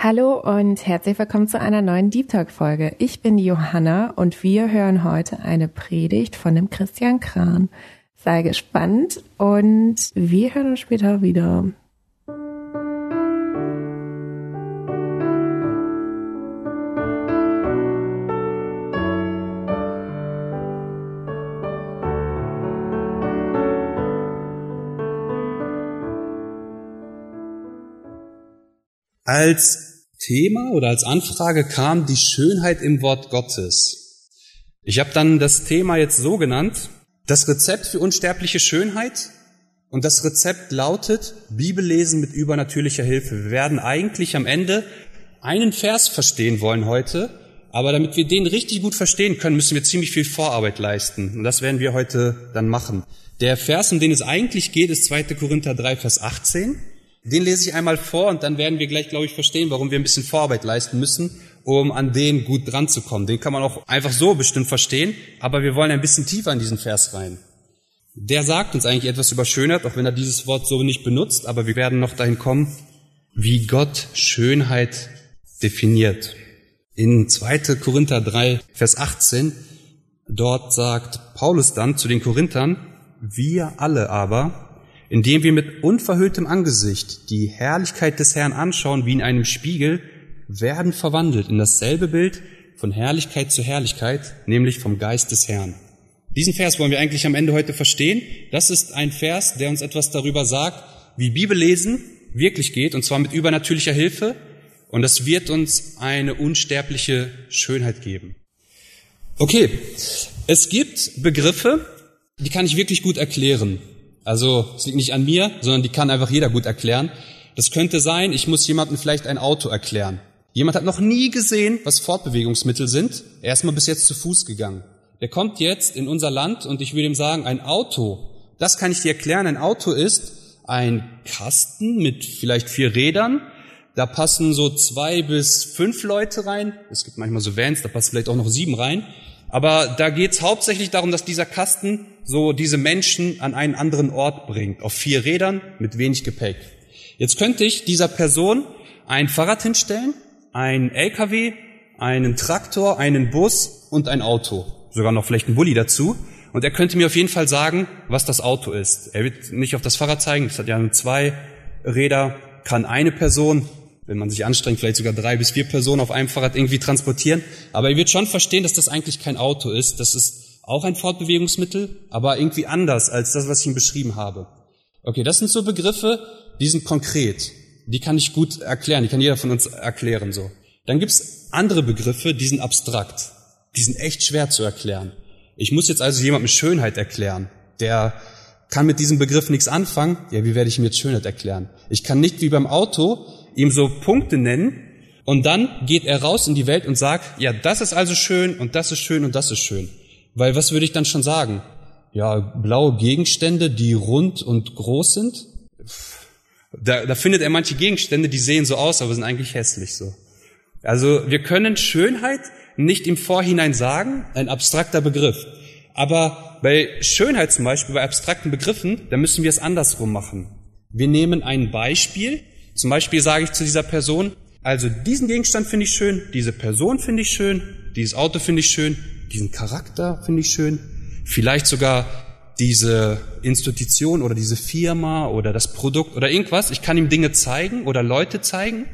Hallo und herzlich willkommen zu einer neuen Deep Talk Folge. Ich bin Johanna und wir hören heute eine Predigt von dem Christian Kran. Sei gespannt und wir hören uns später wieder. Als Thema oder als Anfrage kam die Schönheit im Wort Gottes. Ich habe dann das Thema jetzt so genannt, das Rezept für unsterbliche Schönheit. Und das Rezept lautet Bibellesen mit übernatürlicher Hilfe. Wir werden eigentlich am Ende einen Vers verstehen wollen heute, aber damit wir den richtig gut verstehen können, müssen wir ziemlich viel Vorarbeit leisten. Und das werden wir heute dann machen. Der Vers, um den es eigentlich geht, ist 2. Korinther 3, Vers 18. Den lese ich einmal vor und dann werden wir gleich, glaube ich, verstehen, warum wir ein bisschen Vorarbeit leisten müssen, um an den gut dran zu kommen. Den kann man auch einfach so bestimmt verstehen, aber wir wollen ein bisschen tiefer in diesen Vers rein. Der sagt uns eigentlich etwas über Schönheit, auch wenn er dieses Wort so nicht benutzt, aber wir werden noch dahin kommen, wie Gott Schönheit definiert. In 2. Korinther 3, Vers 18, dort sagt Paulus dann zu den Korinthern, wir alle aber, indem wir mit unverhülltem Angesicht die Herrlichkeit des Herrn anschauen wie in einem Spiegel, werden verwandelt in dasselbe Bild von Herrlichkeit zu Herrlichkeit, nämlich vom Geist des Herrn. Diesen Vers wollen wir eigentlich am Ende heute verstehen. Das ist ein Vers, der uns etwas darüber sagt, wie Bibellesen wirklich geht, und zwar mit übernatürlicher Hilfe. Und das wird uns eine unsterbliche Schönheit geben. Okay, es gibt Begriffe, die kann ich wirklich gut erklären. Also es liegt nicht an mir, sondern die kann einfach jeder gut erklären. Das könnte sein, ich muss jemandem vielleicht ein Auto erklären. Jemand hat noch nie gesehen, was Fortbewegungsmittel sind. Er ist mal bis jetzt zu Fuß gegangen. Der kommt jetzt in unser Land und ich würde ihm sagen, ein Auto, das kann ich dir erklären. Ein Auto ist ein Kasten mit vielleicht vier Rädern. Da passen so zwei bis fünf Leute rein. Es gibt manchmal so Vans, da passen vielleicht auch noch sieben rein. Aber da geht es hauptsächlich darum, dass dieser Kasten so diese Menschen an einen anderen Ort bringt, auf vier Rädern mit wenig Gepäck. Jetzt könnte ich dieser Person ein Fahrrad hinstellen, ein LKW, einen Traktor, einen Bus und ein Auto, sogar noch vielleicht ein Bulli dazu. Und er könnte mir auf jeden Fall sagen, was das Auto ist. Er wird nicht auf das Fahrrad zeigen, das hat ja zwei Räder, kann eine Person wenn man sich anstrengt, vielleicht sogar drei bis vier Personen auf einem Fahrrad irgendwie transportieren. Aber ihr wird schon verstehen, dass das eigentlich kein Auto ist. Das ist auch ein Fortbewegungsmittel, aber irgendwie anders als das, was ich ihm beschrieben habe. Okay, das sind so Begriffe, die sind konkret. Die kann ich gut erklären, die kann jeder von uns erklären so. Dann gibt's andere Begriffe, die sind abstrakt. Die sind echt schwer zu erklären. Ich muss jetzt also jemandem Schönheit erklären. Der kann mit diesem Begriff nichts anfangen. Ja, wie werde ich ihm jetzt Schönheit erklären? Ich kann nicht wie beim Auto ihm so Punkte nennen und dann geht er raus in die Welt und sagt, ja, das ist also schön und das ist schön und das ist schön. Weil was würde ich dann schon sagen? Ja, blaue Gegenstände, die rund und groß sind. Da, da findet er manche Gegenstände, die sehen so aus, aber sind eigentlich hässlich so. Also wir können Schönheit nicht im Vorhinein sagen, ein abstrakter Begriff. Aber bei Schönheit zum Beispiel, bei abstrakten Begriffen, da müssen wir es andersrum machen. Wir nehmen ein Beispiel, zum Beispiel sage ich zu dieser Person, also diesen Gegenstand finde ich schön, diese Person finde ich schön, dieses Auto finde ich schön, diesen Charakter finde ich schön, vielleicht sogar diese Institution oder diese Firma oder das Produkt oder irgendwas. Ich kann ihm Dinge zeigen oder Leute zeigen.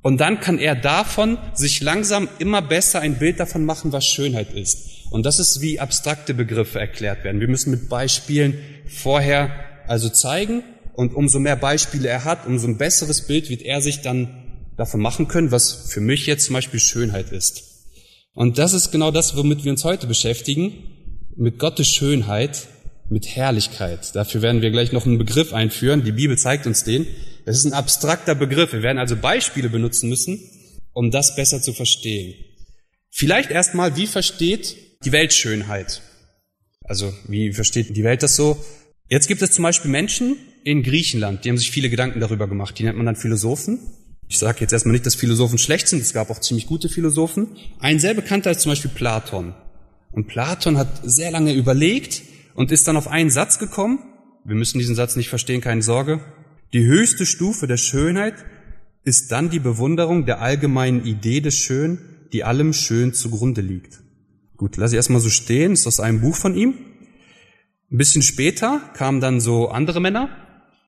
Und dann kann er davon sich langsam immer besser ein Bild davon machen, was Schönheit ist. Und das ist, wie abstrakte Begriffe erklärt werden. Wir müssen mit Beispielen vorher also zeigen und umso mehr Beispiele er hat, umso ein besseres Bild wird er sich dann davon machen können, was für mich jetzt zum Beispiel Schönheit ist. Und das ist genau das, womit wir uns heute beschäftigen, mit Gottes Schönheit, mit Herrlichkeit. Dafür werden wir gleich noch einen Begriff einführen. Die Bibel zeigt uns den. Das ist ein abstrakter Begriff. Wir werden also Beispiele benutzen müssen, um das besser zu verstehen. Vielleicht erstmal, wie versteht die Weltschönheit. Also wie versteht die Welt das so? Jetzt gibt es zum Beispiel Menschen in Griechenland, die haben sich viele Gedanken darüber gemacht. Die nennt man dann Philosophen. Ich sage jetzt erstmal nicht, dass Philosophen schlecht sind. Es gab auch ziemlich gute Philosophen. Ein sehr bekannter ist zum Beispiel Platon. Und Platon hat sehr lange überlegt und ist dann auf einen Satz gekommen. Wir müssen diesen Satz nicht verstehen, keine Sorge. Die höchste Stufe der Schönheit ist dann die Bewunderung der allgemeinen Idee des Schön, die allem Schön zugrunde liegt. Gut, lass ich erstmal so stehen, ist aus einem Buch von ihm. Ein bisschen später kamen dann so andere Männer,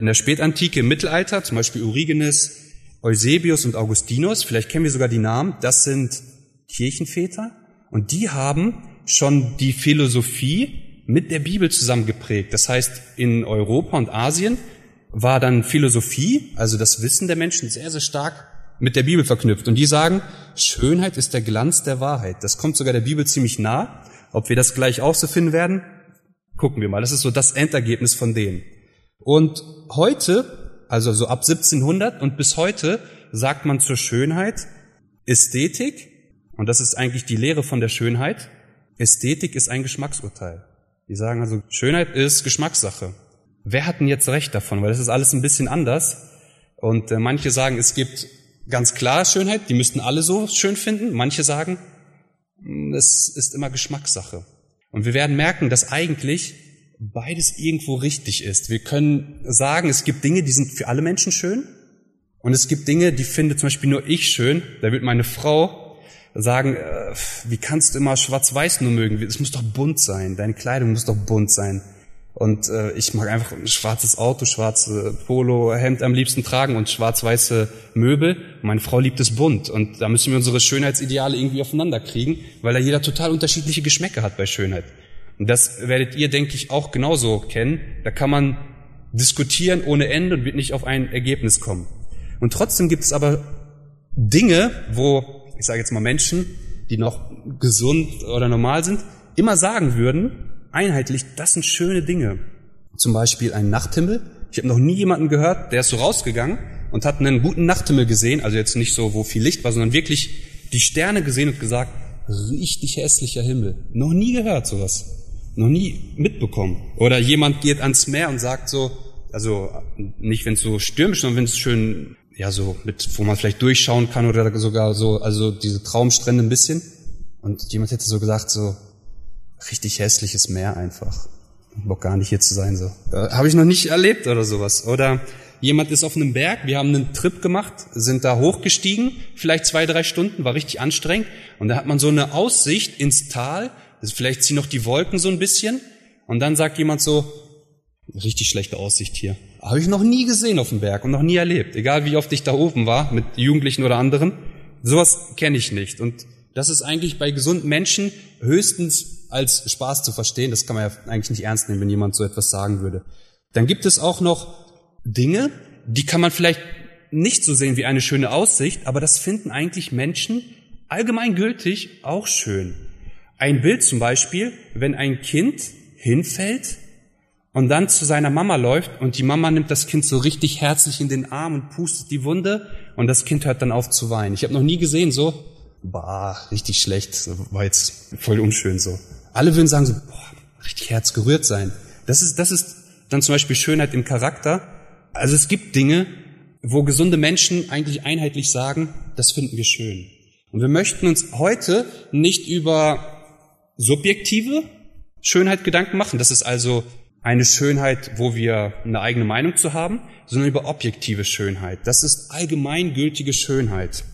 in der Spätantike, im Mittelalter, zum Beispiel Origenes, Eusebius und Augustinus, vielleicht kennen wir sogar die Namen, das sind Kirchenväter und die haben schon die Philosophie mit der Bibel zusammengeprägt. Das heißt, in Europa und Asien war dann Philosophie, also das Wissen der Menschen, sehr, sehr stark mit der Bibel verknüpft. Und die sagen, Schönheit ist der Glanz der Wahrheit. Das kommt sogar der Bibel ziemlich nah. Ob wir das gleich auch so finden werden, gucken wir mal. Das ist so das Endergebnis von denen. Und heute, also so ab 1700 und bis heute, sagt man zur Schönheit Ästhetik, und das ist eigentlich die Lehre von der Schönheit, Ästhetik ist ein Geschmacksurteil. Die sagen also, Schönheit ist Geschmackssache wer hat denn jetzt recht davon? Weil das ist alles ein bisschen anders. Und äh, manche sagen, es gibt ganz klar Schönheit, die müssten alle so schön finden. Manche sagen, hm, es ist immer Geschmackssache. Und wir werden merken, dass eigentlich beides irgendwo richtig ist. Wir können sagen, es gibt Dinge, die sind für alle Menschen schön. Und es gibt Dinge, die finde zum Beispiel nur ich schön. Da wird meine Frau sagen, äh, wie kannst du immer schwarz-weiß nur mögen? Es muss doch bunt sein. Deine Kleidung muss doch bunt sein. Und äh, ich mag einfach ein schwarzes Auto, schwarze Polo, Hemd am liebsten tragen und schwarz-weiße Möbel. Meine Frau liebt es bunt. Und da müssen wir unsere Schönheitsideale irgendwie aufeinander kriegen, weil da jeder total unterschiedliche Geschmäcker hat bei Schönheit. Und das werdet ihr, denke ich, auch genauso kennen. Da kann man diskutieren ohne Ende und wird nicht auf ein Ergebnis kommen. Und trotzdem gibt es aber Dinge, wo, ich sage jetzt mal Menschen, die noch gesund oder normal sind, immer sagen würden, einheitlich, das sind schöne Dinge. Zum Beispiel ein Nachthimmel. Ich habe noch nie jemanden gehört, der ist so rausgegangen und hat einen guten Nachthimmel gesehen, also jetzt nicht so, wo viel Licht war, sondern wirklich die Sterne gesehen und gesagt, richtig hässlicher Himmel. Noch nie gehört sowas. Noch nie mitbekommen. Oder jemand geht ans Meer und sagt so, also nicht wenn es so stürmisch, sondern wenn es schön, ja so mit, wo man vielleicht durchschauen kann oder sogar so, also diese Traumstrände ein bisschen. Und jemand hätte so gesagt so, richtig hässliches Meer einfach. Bock gar nicht hier zu sein so. Äh, Habe ich noch nicht erlebt oder sowas. Oder jemand ist auf einem Berg, wir haben einen Trip gemacht, sind da hochgestiegen, vielleicht zwei, drei Stunden, war richtig anstrengend. Und da hat man so eine Aussicht ins Tal, also vielleicht ziehen noch die Wolken so ein bisschen. Und dann sagt jemand so, richtig schlechte Aussicht hier. Habe ich noch nie gesehen auf dem Berg und noch nie erlebt. Egal wie oft ich da oben war, mit Jugendlichen oder anderen. Sowas kenne ich nicht. Und das ist eigentlich bei gesunden Menschen höchstens als Spaß zu verstehen. Das kann man ja eigentlich nicht ernst nehmen, wenn jemand so etwas sagen würde. Dann gibt es auch noch Dinge, die kann man vielleicht nicht so sehen wie eine schöne Aussicht, aber das finden eigentlich Menschen allgemeingültig auch schön. Ein Bild zum Beispiel, wenn ein Kind hinfällt und dann zu seiner Mama läuft und die Mama nimmt das Kind so richtig herzlich in den Arm und pustet die Wunde und das Kind hört dann auf zu weinen. Ich habe noch nie gesehen so, bah, richtig schlecht, war jetzt voll unschön so. Alle würden sagen so, boah, richtig herzgerührt sein. Das ist, das ist dann zum Beispiel Schönheit im Charakter. Also es gibt Dinge, wo gesunde Menschen eigentlich einheitlich sagen, das finden wir schön. Und wir möchten uns heute nicht über subjektive Schönheit Gedanken machen. Das ist also eine Schönheit, wo wir eine eigene Meinung zu haben, sondern über objektive Schönheit. Das ist allgemeingültige Schönheit.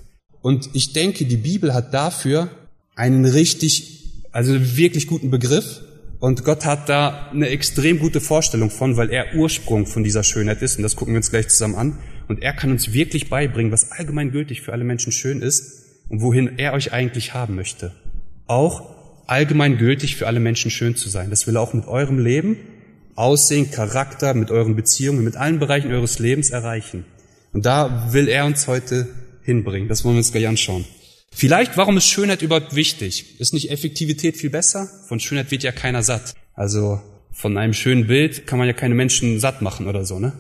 Und ich denke, die Bibel hat dafür einen richtig also wirklich guten Begriff. Und Gott hat da eine extrem gute Vorstellung von, weil er Ursprung von dieser Schönheit ist. Und das gucken wir uns gleich zusammen an. Und er kann uns wirklich beibringen, was allgemeingültig für alle Menschen schön ist und wohin er euch eigentlich haben möchte. Auch allgemeingültig für alle Menschen schön zu sein. Das will er auch mit eurem Leben, Aussehen, Charakter, mit euren Beziehungen, mit allen Bereichen eures Lebens erreichen. Und da will er uns heute hinbringen. Das wollen wir uns gleich anschauen. Vielleicht, warum ist Schönheit überhaupt wichtig? Ist nicht Effektivität viel besser? Von Schönheit wird ja keiner satt. Also von einem schönen Bild kann man ja keine Menschen satt machen oder so, ne?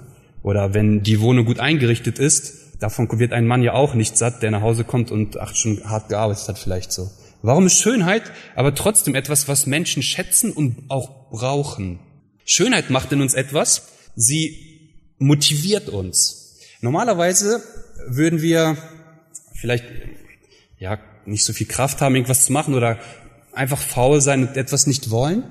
Oder wenn die Wohnung gut eingerichtet ist, davon wird ein Mann ja auch nicht satt, der nach Hause kommt und acht Stunden hart gearbeitet hat vielleicht so. Warum ist Schönheit aber trotzdem etwas, was Menschen schätzen und auch brauchen? Schönheit macht in uns etwas, sie motiviert uns. Normalerweise würden wir vielleicht ja nicht so viel Kraft haben, irgendwas zu machen oder einfach faul sein und etwas nicht wollen.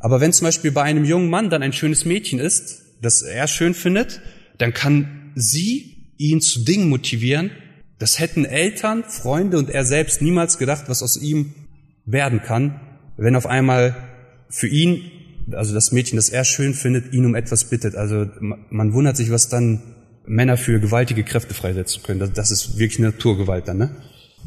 Aber wenn zum Beispiel bei einem jungen Mann dann ein schönes Mädchen ist, das er schön findet, dann kann sie ihn zu Dingen motivieren, das hätten Eltern, Freunde und er selbst niemals gedacht, was aus ihm werden kann, wenn auf einmal für ihn, also das Mädchen, das er schön findet, ihn um etwas bittet. Also man wundert sich, was dann Männer für gewaltige Kräfte freisetzen können. Das ist wirklich Naturgewalt dann. Ne?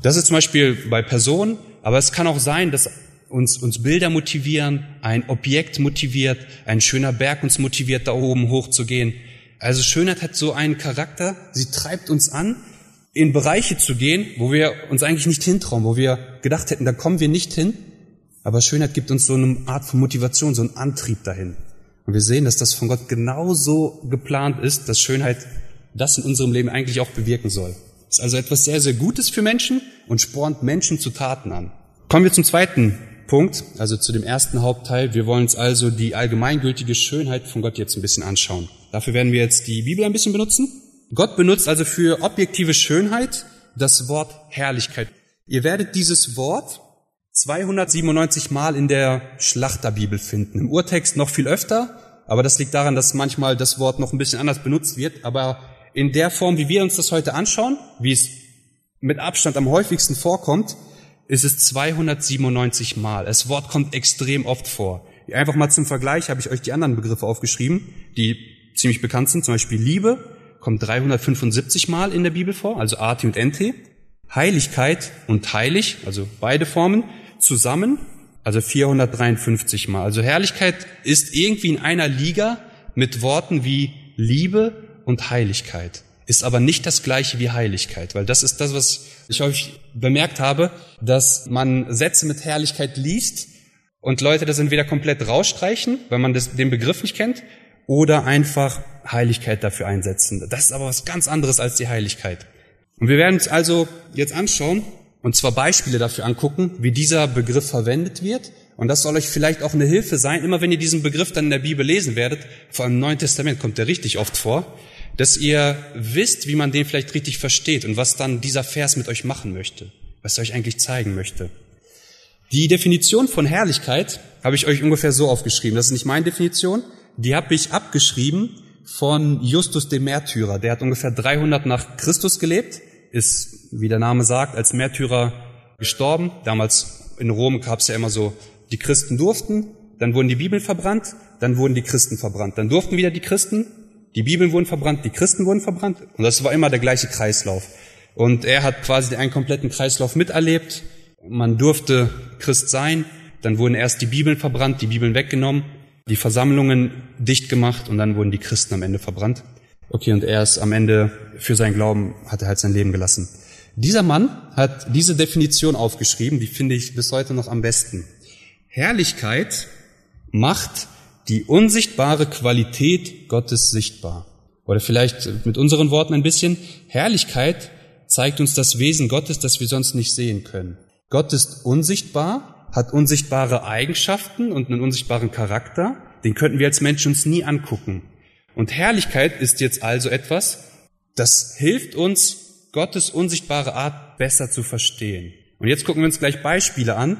Das ist zum Beispiel bei Personen, aber es kann auch sein, dass uns, uns Bilder motivieren, ein Objekt motiviert, ein schöner Berg uns motiviert, da oben hochzugehen. Also Schönheit hat so einen Charakter, sie treibt uns an, in Bereiche zu gehen, wo wir uns eigentlich nicht hintrauen, wo wir gedacht hätten, da kommen wir nicht hin. Aber Schönheit gibt uns so eine Art von Motivation, so einen Antrieb dahin. Und wir sehen, dass das von Gott genauso geplant ist, dass Schönheit das in unserem Leben eigentlich auch bewirken soll. Ist also etwas sehr, sehr Gutes für Menschen und spornt Menschen zu Taten an. Kommen wir zum zweiten Punkt, also zu dem ersten Hauptteil. Wir wollen uns also die allgemeingültige Schönheit von Gott jetzt ein bisschen anschauen. Dafür werden wir jetzt die Bibel ein bisschen benutzen. Gott benutzt also für objektive Schönheit das Wort Herrlichkeit. Ihr werdet dieses Wort 297 Mal in der Schlachterbibel finden. Im Urtext noch viel öfter, aber das liegt daran, dass manchmal das Wort noch ein bisschen anders benutzt wird. Aber in der Form, wie wir uns das heute anschauen, wie es mit Abstand am häufigsten vorkommt, ist es 297 Mal. Das Wort kommt extrem oft vor. Einfach mal zum Vergleich habe ich euch die anderen Begriffe aufgeschrieben, die ziemlich bekannt sind. Zum Beispiel Liebe kommt 375 Mal in der Bibel vor, also Ati und Ente. Heiligkeit und heilig, also beide Formen, zusammen, also 453 Mal. Also Herrlichkeit ist irgendwie in einer Liga mit Worten wie Liebe und Heiligkeit ist aber nicht das gleiche wie Heiligkeit, weil das ist das, was ich häufig bemerkt habe, dass man Sätze mit Herrlichkeit liest und Leute das entweder komplett rausstreichen, weil man das, den Begriff nicht kennt, oder einfach Heiligkeit dafür einsetzen. Das ist aber was ganz anderes als die Heiligkeit. Und wir werden uns also jetzt anschauen, und zwar Beispiele dafür angucken, wie dieser Begriff verwendet wird. Und das soll euch vielleicht auch eine Hilfe sein, immer wenn ihr diesen Begriff dann in der Bibel lesen werdet, vor allem im Neuen Testament kommt der richtig oft vor, dass ihr wisst, wie man den vielleicht richtig versteht und was dann dieser Vers mit euch machen möchte, was er euch eigentlich zeigen möchte. Die Definition von Herrlichkeit habe ich euch ungefähr so aufgeschrieben. Das ist nicht meine Definition. Die habe ich abgeschrieben von Justus dem Märtyrer. Der hat ungefähr 300 nach Christus gelebt, ist, wie der Name sagt, als Märtyrer gestorben. Damals in Rom gab es ja immer so, die Christen durften, dann wurden die Bibeln verbrannt, dann wurden die Christen verbrannt. Dann durften wieder die Christen, die Bibeln wurden verbrannt, die Christen wurden verbrannt und das war immer der gleiche Kreislauf. Und er hat quasi einen kompletten Kreislauf miterlebt. Man durfte Christ sein, dann wurden erst die Bibeln verbrannt, die Bibeln weggenommen, die Versammlungen dicht gemacht und dann wurden die Christen am Ende verbrannt. Okay, und er ist am Ende für seinen Glauben, hat er halt sein Leben gelassen. Dieser Mann hat diese Definition aufgeschrieben, die finde ich bis heute noch am besten. Herrlichkeit macht die unsichtbare Qualität Gottes sichtbar. Oder vielleicht mit unseren Worten ein bisschen, Herrlichkeit zeigt uns das Wesen Gottes, das wir sonst nicht sehen können. Gott ist unsichtbar, hat unsichtbare Eigenschaften und einen unsichtbaren Charakter, den könnten wir als Menschen uns nie angucken. Und Herrlichkeit ist jetzt also etwas, das hilft uns, Gottes unsichtbare Art besser zu verstehen. Und jetzt gucken wir uns gleich Beispiele an,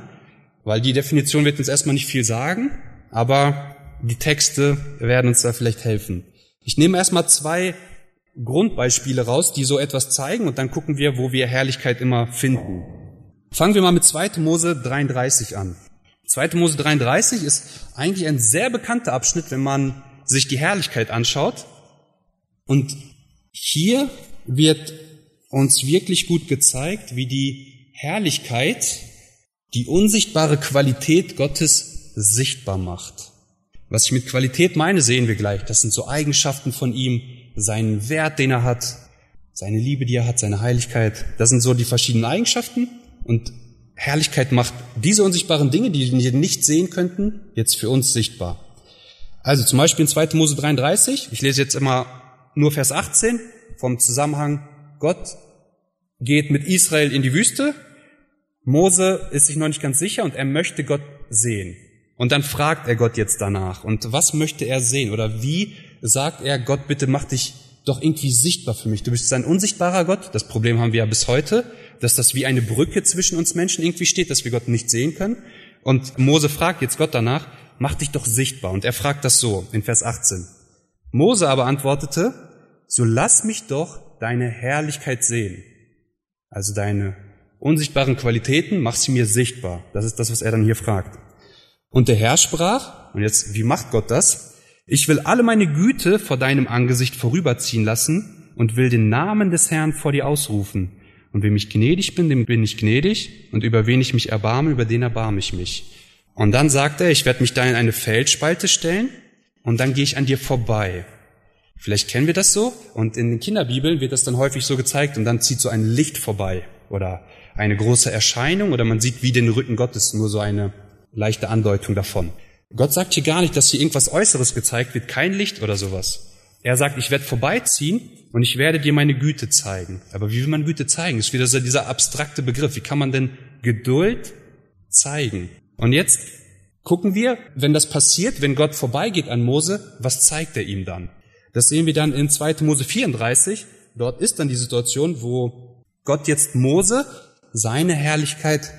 weil die Definition wird uns erstmal nicht viel sagen, aber die Texte werden uns da vielleicht helfen. Ich nehme erstmal zwei Grundbeispiele raus, die so etwas zeigen und dann gucken wir, wo wir Herrlichkeit immer finden. Fangen wir mal mit 2. Mose 33 an. 2. Mose 33 ist eigentlich ein sehr bekannter Abschnitt, wenn man sich die Herrlichkeit anschaut. Und hier wird uns wirklich gut gezeigt, wie die Herrlichkeit die unsichtbare Qualität Gottes sichtbar macht. Was ich mit Qualität meine, sehen wir gleich. Das sind so Eigenschaften von ihm, seinen Wert, den er hat, seine Liebe, die er hat, seine Heiligkeit. Das sind so die verschiedenen Eigenschaften. Und Herrlichkeit macht diese unsichtbaren Dinge, die wir nicht sehen könnten, jetzt für uns sichtbar. Also zum Beispiel in 2. Mose 33, ich lese jetzt immer nur Vers 18 vom Zusammenhang, Gott geht mit Israel in die Wüste Mose ist sich noch nicht ganz sicher und er möchte Gott sehen. Und dann fragt er Gott jetzt danach. Und was möchte er sehen? Oder wie sagt er, Gott, bitte mach dich doch irgendwie sichtbar für mich. Du bist ein unsichtbarer Gott. Das Problem haben wir ja bis heute, dass das wie eine Brücke zwischen uns Menschen irgendwie steht, dass wir Gott nicht sehen können. Und Mose fragt jetzt Gott danach, mach dich doch sichtbar. Und er fragt das so in Vers 18. Mose aber antwortete, so lass mich doch deine Herrlichkeit sehen. Also deine unsichtbaren Qualitäten, mach sie mir sichtbar. Das ist das, was er dann hier fragt. Und der Herr sprach, und jetzt, wie macht Gott das? Ich will alle meine Güte vor deinem Angesicht vorüberziehen lassen und will den Namen des Herrn vor dir ausrufen. Und wem ich gnädig bin, dem bin ich gnädig, und über wen ich mich erbarme, über den erbarme ich mich. Und dann sagt er, ich werde mich da in eine Feldspalte stellen, und dann gehe ich an dir vorbei. Vielleicht kennen wir das so, und in den Kinderbibeln wird das dann häufig so gezeigt, und dann zieht so ein Licht vorbei, oder eine große Erscheinung, oder man sieht wie den Rücken Gottes, nur so eine leichte Andeutung davon. Gott sagt hier gar nicht, dass hier irgendwas Äußeres gezeigt wird, kein Licht oder sowas. Er sagt, ich werde vorbeiziehen und ich werde dir meine Güte zeigen. Aber wie will man Güte zeigen? Das ist wieder dieser abstrakte Begriff. Wie kann man denn Geduld zeigen? Und jetzt gucken wir, wenn das passiert, wenn Gott vorbeigeht an Mose, was zeigt er ihm dann? Das sehen wir dann in 2. Mose 34. Dort ist dann die Situation, wo Gott jetzt Mose seine Herrlichkeit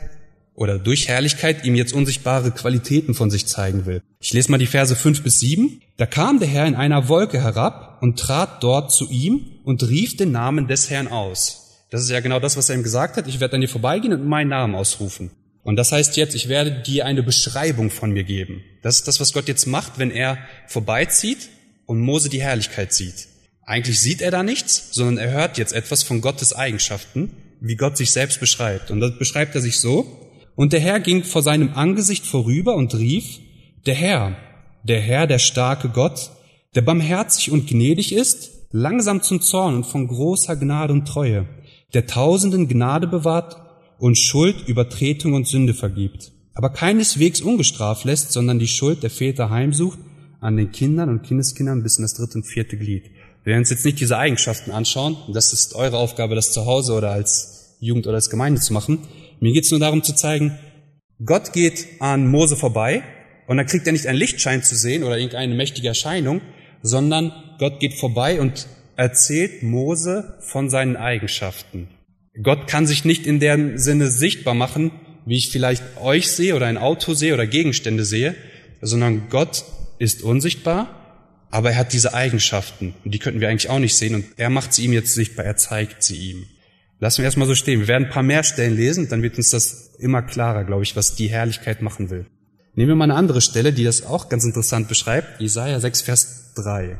oder durch Herrlichkeit ihm jetzt unsichtbare Qualitäten von sich zeigen will. Ich lese mal die Verse 5 bis 7. Da kam der Herr in einer Wolke herab und trat dort zu ihm und rief den Namen des Herrn aus. Das ist ja genau das, was er ihm gesagt hat. Ich werde an dir vorbeigehen und meinen Namen ausrufen. Und das heißt jetzt, ich werde dir eine Beschreibung von mir geben. Das ist das, was Gott jetzt macht, wenn er vorbeizieht und Mose die Herrlichkeit sieht. Eigentlich sieht er da nichts, sondern er hört jetzt etwas von Gottes Eigenschaften, wie Gott sich selbst beschreibt. Und das beschreibt er sich so, und der Herr ging vor seinem Angesicht vorüber und rief, der Herr, der Herr, der starke Gott, der barmherzig und gnädig ist, langsam zum Zorn und von großer Gnade und Treue, der Tausenden Gnade bewahrt und Schuld, Übertretung und Sünde vergibt, aber keineswegs ungestraft lässt, sondern die Schuld der Väter heimsucht an den Kindern und Kindeskindern bis in das dritte und vierte Glied. Wir werden uns jetzt nicht diese Eigenschaften anschauen, das ist eure Aufgabe, das zu Hause oder als Jugend oder als Gemeinde zu machen, mir geht's nur darum zu zeigen, Gott geht an Mose vorbei und dann kriegt er nicht einen Lichtschein zu sehen oder irgendeine mächtige Erscheinung, sondern Gott geht vorbei und erzählt Mose von seinen Eigenschaften. Gott kann sich nicht in dem Sinne sichtbar machen, wie ich vielleicht euch sehe oder ein Auto sehe oder Gegenstände sehe, sondern Gott ist unsichtbar, aber er hat diese Eigenschaften und die könnten wir eigentlich auch nicht sehen und er macht sie ihm jetzt sichtbar, er zeigt sie ihm. Lassen wir erstmal so stehen. Wir werden ein paar mehr Stellen lesen, dann wird uns das immer klarer, glaube ich, was die Herrlichkeit machen will. Nehmen wir mal eine andere Stelle, die das auch ganz interessant beschreibt. Jesaja 6, Vers 3.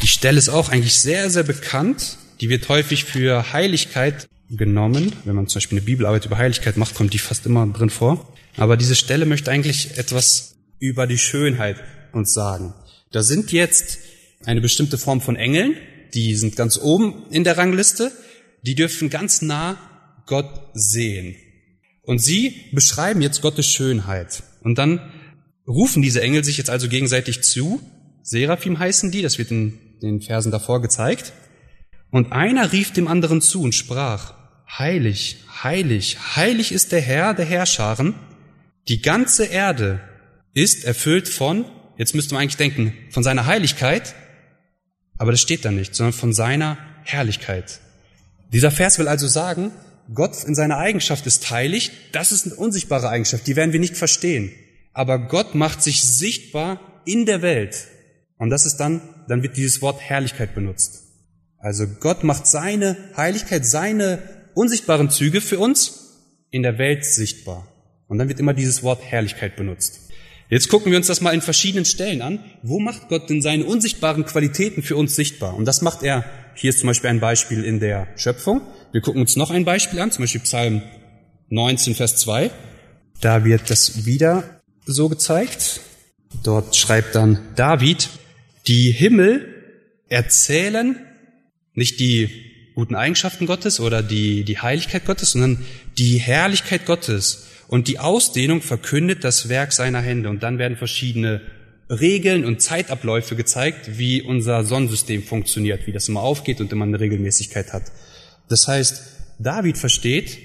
Die Stelle ist auch eigentlich sehr, sehr bekannt. Die wird häufig für Heiligkeit genommen. Wenn man zum Beispiel eine Bibelarbeit über Heiligkeit macht, kommt die fast immer drin vor. Aber diese Stelle möchte eigentlich etwas über die Schönheit uns sagen. Da sind jetzt eine bestimmte Form von Engeln, die sind ganz oben in der Rangliste die dürfen ganz nah Gott sehen. Und sie beschreiben jetzt Gottes Schönheit. Und dann rufen diese Engel sich jetzt also gegenseitig zu. Seraphim heißen die, das wird in den Versen davor gezeigt. Und einer rief dem anderen zu und sprach, Heilig, heilig, heilig ist der Herr der Herrscharen. Die ganze Erde ist erfüllt von, jetzt müsste man eigentlich denken, von seiner Heiligkeit, aber das steht da nicht, sondern von seiner Herrlichkeit. Dieser Vers will also sagen, Gott in seiner Eigenschaft ist heilig, das ist eine unsichtbare Eigenschaft, die werden wir nicht verstehen. Aber Gott macht sich sichtbar in der Welt. Und das ist dann, dann wird dieses Wort Herrlichkeit benutzt. Also Gott macht seine Heiligkeit, seine unsichtbaren Züge für uns in der Welt sichtbar. Und dann wird immer dieses Wort Herrlichkeit benutzt. Jetzt gucken wir uns das mal in verschiedenen Stellen an. Wo macht Gott denn seine unsichtbaren Qualitäten für uns sichtbar? Und das macht er hier ist zum Beispiel ein Beispiel in der Schöpfung. Wir gucken uns noch ein Beispiel an, zum Beispiel Psalm 19, Vers 2. Da wird das wieder so gezeigt. Dort schreibt dann David, die Himmel erzählen nicht die guten Eigenschaften Gottes oder die, die Heiligkeit Gottes, sondern die Herrlichkeit Gottes. Und die Ausdehnung verkündet das Werk seiner Hände. Und dann werden verschiedene Regeln und Zeitabläufe gezeigt, wie unser Sonnensystem funktioniert, wie das immer aufgeht und immer eine Regelmäßigkeit hat. Das heißt, David versteht,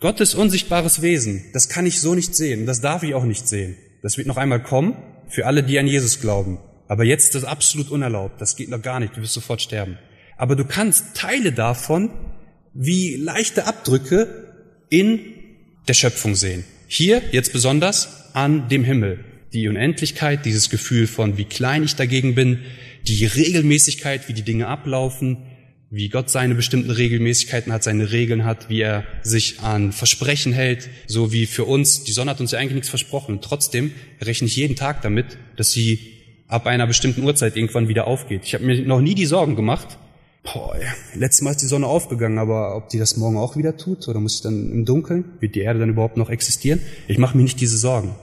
Gottes unsichtbares Wesen, das kann ich so nicht sehen, das darf ich auch nicht sehen. Das wird noch einmal kommen für alle, die an Jesus glauben. Aber jetzt ist das absolut unerlaubt, das geht noch gar nicht, du wirst sofort sterben. Aber du kannst Teile davon wie leichte Abdrücke in der Schöpfung sehen. Hier jetzt besonders an dem Himmel. Die Unendlichkeit, dieses Gefühl von, wie klein ich dagegen bin, die Regelmäßigkeit, wie die Dinge ablaufen, wie Gott seine bestimmten Regelmäßigkeiten hat, seine Regeln hat, wie er sich an Versprechen hält, so wie für uns, die Sonne hat uns ja eigentlich nichts versprochen. Und trotzdem rechne ich jeden Tag damit, dass sie ab einer bestimmten Uhrzeit irgendwann wieder aufgeht. Ich habe mir noch nie die Sorgen gemacht, boah, ja, letztes Mal ist die Sonne aufgegangen, aber ob die das morgen auch wieder tut oder muss ich dann im Dunkeln, wird die Erde dann überhaupt noch existieren? Ich mache mir nicht diese Sorgen.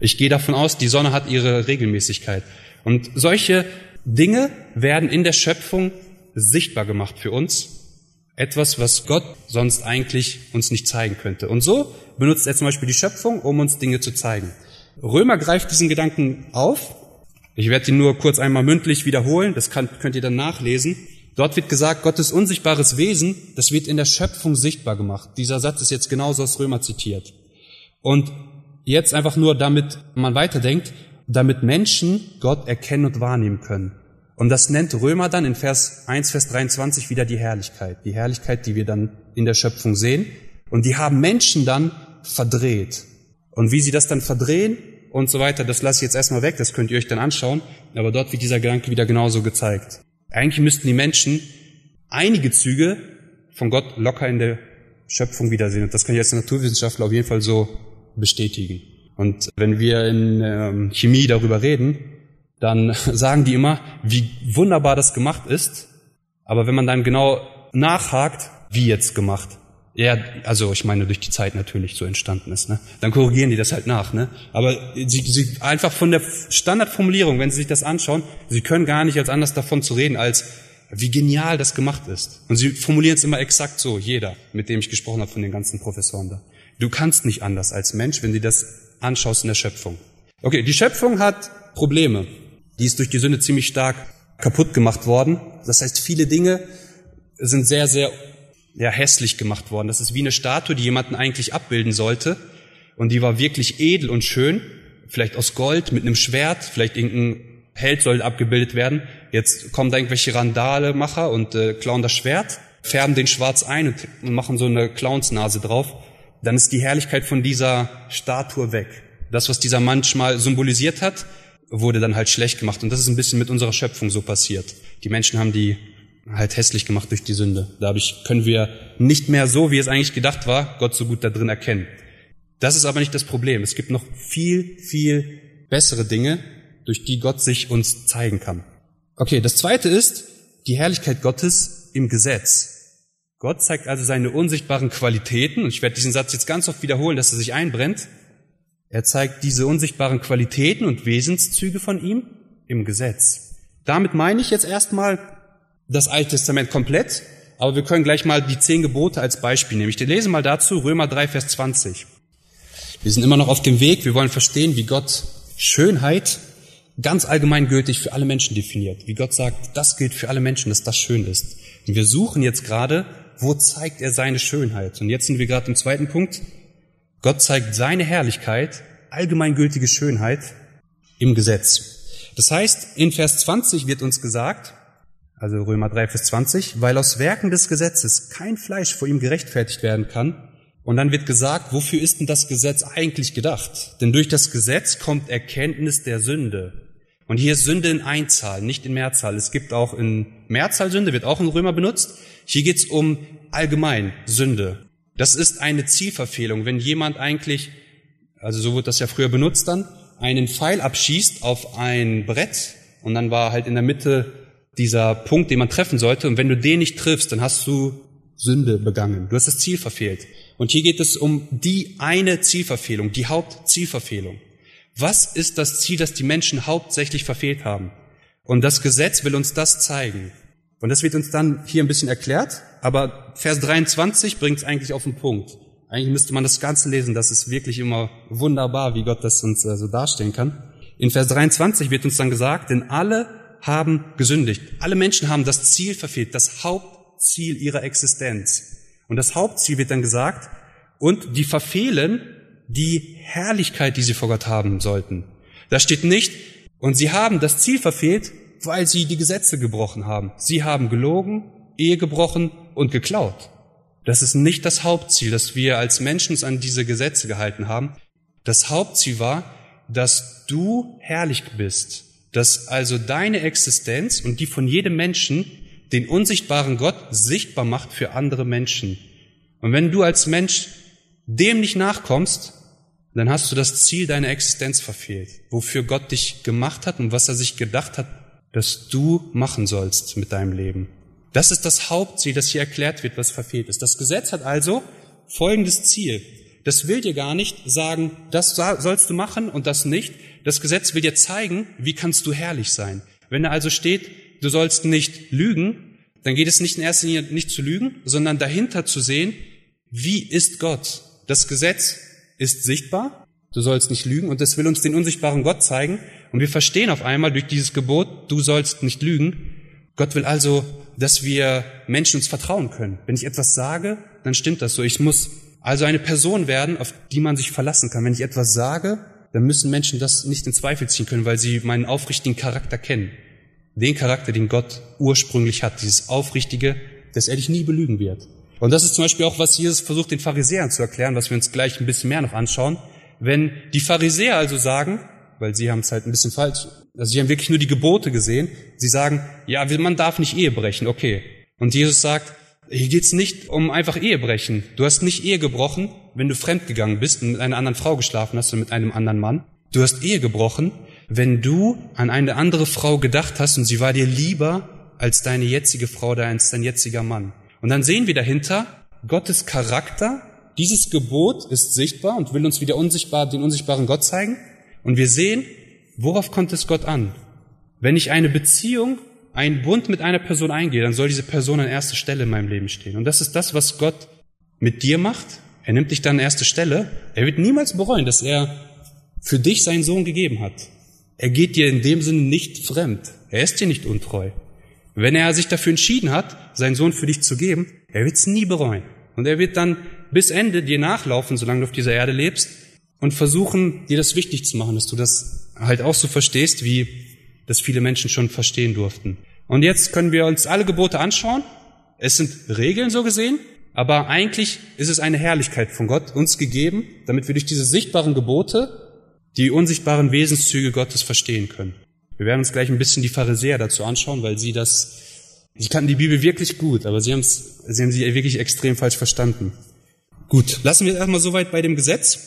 Ich gehe davon aus, die Sonne hat ihre Regelmäßigkeit. Und solche Dinge werden in der Schöpfung sichtbar gemacht für uns. Etwas, was Gott sonst eigentlich uns nicht zeigen könnte. Und so benutzt er zum Beispiel die Schöpfung, um uns Dinge zu zeigen. Römer greift diesen Gedanken auf. Ich werde ihn nur kurz einmal mündlich wiederholen. Das kann, könnt ihr dann nachlesen. Dort wird gesagt, Gottes unsichtbares Wesen, das wird in der Schöpfung sichtbar gemacht. Dieser Satz ist jetzt genauso aus Römer zitiert. Und jetzt einfach nur, damit man weiterdenkt, damit Menschen Gott erkennen und wahrnehmen können. Und das nennt Römer dann in Vers 1, Vers 23 wieder die Herrlichkeit. Die Herrlichkeit, die wir dann in der Schöpfung sehen. Und die haben Menschen dann verdreht. Und wie sie das dann verdrehen und so weiter, das lasse ich jetzt erstmal weg, das könnt ihr euch dann anschauen. Aber dort wird dieser Gedanke wieder genauso gezeigt. Eigentlich müssten die Menschen einige Züge von Gott locker in der Schöpfung wiedersehen. Und das kann ich als Naturwissenschaftler auf jeden Fall so bestätigen. Und wenn wir in ähm, Chemie darüber reden, dann sagen die immer, wie wunderbar das gemacht ist. Aber wenn man dann genau nachhakt, wie jetzt gemacht, ja, also ich meine durch die Zeit natürlich so entstanden ist, ne? Dann korrigieren die das halt nach, ne? Aber sie, sie einfach von der Standardformulierung, wenn Sie sich das anschauen, Sie können gar nicht als anders davon zu reden, als wie genial das gemacht ist. Und Sie formulieren es immer exakt so, jeder, mit dem ich gesprochen habe von den ganzen Professoren da. Du kannst nicht anders als Mensch, wenn du das anschaust in der Schöpfung. Okay, die Schöpfung hat Probleme. Die ist durch die Sünde ziemlich stark kaputt gemacht worden. Das heißt, viele Dinge sind sehr, sehr ja, hässlich gemacht worden. Das ist wie eine Statue, die jemanden eigentlich abbilden sollte. Und die war wirklich edel und schön. Vielleicht aus Gold mit einem Schwert. Vielleicht irgendein Held soll abgebildet werden. Jetzt kommen da irgendwelche Randale-Macher und äh, klauen das Schwert, färben den schwarz ein und, und machen so eine Clownsnase drauf. Dann ist die Herrlichkeit von dieser Statue weg. Das, was dieser manchmal symbolisiert hat, wurde dann halt schlecht gemacht. Und das ist ein bisschen mit unserer Schöpfung so passiert. Die Menschen haben die halt hässlich gemacht durch die Sünde. Dadurch können wir nicht mehr so, wie es eigentlich gedacht war, Gott so gut da drin erkennen. Das ist aber nicht das Problem. Es gibt noch viel, viel bessere Dinge, durch die Gott sich uns zeigen kann. Okay, das zweite ist die Herrlichkeit Gottes im Gesetz. Gott zeigt also seine unsichtbaren Qualitäten, und ich werde diesen Satz jetzt ganz oft wiederholen, dass er sich einbrennt. Er zeigt diese unsichtbaren Qualitäten und Wesenszüge von ihm im Gesetz. Damit meine ich jetzt erstmal das Alte Testament komplett, aber wir können gleich mal die zehn Gebote als Beispiel nehmen. Ich lese mal dazu Römer 3, Vers 20. Wir sind immer noch auf dem Weg, wir wollen verstehen, wie Gott Schönheit ganz allgemeingültig für alle Menschen definiert. Wie Gott sagt, das gilt für alle Menschen, dass das schön ist. Und wir suchen jetzt gerade, wo zeigt er seine Schönheit? Und jetzt sind wir gerade im zweiten Punkt. Gott zeigt seine Herrlichkeit, allgemeingültige Schönheit im Gesetz. Das heißt, in Vers 20 wird uns gesagt, also Römer 3, Vers 20, weil aus Werken des Gesetzes kein Fleisch vor ihm gerechtfertigt werden kann. Und dann wird gesagt, wofür ist denn das Gesetz eigentlich gedacht? Denn durch das Gesetz kommt Erkenntnis der Sünde. Und hier ist Sünde in Einzahl, nicht in Mehrzahl. Es gibt auch in Mehrzahl Sünde, wird auch in Römer benutzt. Hier geht es um allgemein Sünde. Das ist eine Zielverfehlung. Wenn jemand eigentlich, also so wird das ja früher benutzt dann, einen Pfeil abschießt auf ein Brett und dann war halt in der Mitte dieser Punkt, den man treffen sollte. Und wenn du den nicht triffst, dann hast du Sünde begangen. Du hast das Ziel verfehlt. Und hier geht es um die eine Zielverfehlung, die Hauptzielverfehlung. Was ist das Ziel, das die Menschen hauptsächlich verfehlt haben? Und das Gesetz will uns das zeigen. Und das wird uns dann hier ein bisschen erklärt, aber Vers 23 bringt es eigentlich auf den Punkt. Eigentlich müsste man das Ganze lesen, das ist wirklich immer wunderbar, wie Gott das uns äh, so darstellen kann. In Vers 23 wird uns dann gesagt, denn alle haben gesündigt. Alle Menschen haben das Ziel verfehlt, das Hauptziel ihrer Existenz. Und das Hauptziel wird dann gesagt, und die verfehlen die Herrlichkeit, die sie vor Gott haben sollten. Da steht nicht, und sie haben das Ziel verfehlt, weil sie die Gesetze gebrochen haben. Sie haben gelogen, Ehe gebrochen und geklaut. Das ist nicht das Hauptziel, dass wir als Menschen uns an diese Gesetze gehalten haben. Das Hauptziel war, dass du herrlich bist, dass also deine Existenz und die von jedem Menschen den unsichtbaren Gott sichtbar macht für andere Menschen. Und wenn du als Mensch dem nicht nachkommst, dann hast du das Ziel deiner Existenz verfehlt, wofür Gott dich gemacht hat und was er sich gedacht hat, dass du machen sollst mit deinem Leben. Das ist das Hauptziel, das hier erklärt wird, was verfehlt ist. Das Gesetz hat also folgendes Ziel. Das will dir gar nicht sagen, das sollst du machen und das nicht. Das Gesetz will dir zeigen, wie kannst du herrlich sein. Wenn da also steht, du sollst nicht lügen, dann geht es nicht in erster Linie nicht zu lügen, sondern dahinter zu sehen, wie ist Gott? Das Gesetz ist sichtbar, du sollst nicht lügen und es will uns den unsichtbaren Gott zeigen und wir verstehen auf einmal durch dieses Gebot, du sollst nicht lügen. Gott will also, dass wir Menschen uns vertrauen können. Wenn ich etwas sage, dann stimmt das so. Ich muss also eine Person werden, auf die man sich verlassen kann. Wenn ich etwas sage, dann müssen Menschen das nicht in Zweifel ziehen können, weil sie meinen aufrichtigen Charakter kennen. Den Charakter, den Gott ursprünglich hat, dieses Aufrichtige, dass er dich nie belügen wird. Und das ist zum Beispiel auch, was Jesus versucht, den Pharisäern zu erklären, was wir uns gleich ein bisschen mehr noch anschauen. Wenn die Pharisäer also sagen, weil sie haben es halt ein bisschen falsch, also sie haben wirklich nur die Gebote gesehen, sie sagen, ja, man darf nicht Ehe brechen, okay. Und Jesus sagt, hier geht's nicht um einfach Ehe brechen. Du hast nicht Ehe gebrochen, wenn du fremdgegangen bist und mit einer anderen Frau geschlafen hast oder mit einem anderen Mann. Du hast Ehe gebrochen, wenn du an eine andere Frau gedacht hast und sie war dir lieber als deine jetzige Frau oder als dein jetziger Mann. Und dann sehen wir dahinter Gottes Charakter. Dieses Gebot ist sichtbar und will uns wieder unsichtbar, den unsichtbaren Gott zeigen. Und wir sehen, worauf kommt es Gott an? Wenn ich eine Beziehung, einen Bund mit einer Person eingehe, dann soll diese Person an erster Stelle in meinem Leben stehen. Und das ist das, was Gott mit dir macht. Er nimmt dich dann an erste Stelle. Er wird niemals bereuen, dass er für dich seinen Sohn gegeben hat. Er geht dir in dem Sinne nicht fremd. Er ist dir nicht untreu. Wenn er sich dafür entschieden hat, seinen Sohn für dich zu geben, er wird es nie bereuen. Und er wird dann bis Ende dir nachlaufen, solange du auf dieser Erde lebst, und versuchen, dir das wichtig zu machen, dass du das halt auch so verstehst, wie das viele Menschen schon verstehen durften. Und jetzt können wir uns alle Gebote anschauen. Es sind Regeln so gesehen, aber eigentlich ist es eine Herrlichkeit von Gott uns gegeben, damit wir durch diese sichtbaren Gebote die unsichtbaren Wesenszüge Gottes verstehen können. Wir werden uns gleich ein bisschen die Pharisäer dazu anschauen, weil sie das, sie kannten die Bibel wirklich gut, aber sie, sie haben sie wirklich extrem falsch verstanden. Gut, lassen wir erstmal soweit bei dem Gesetz.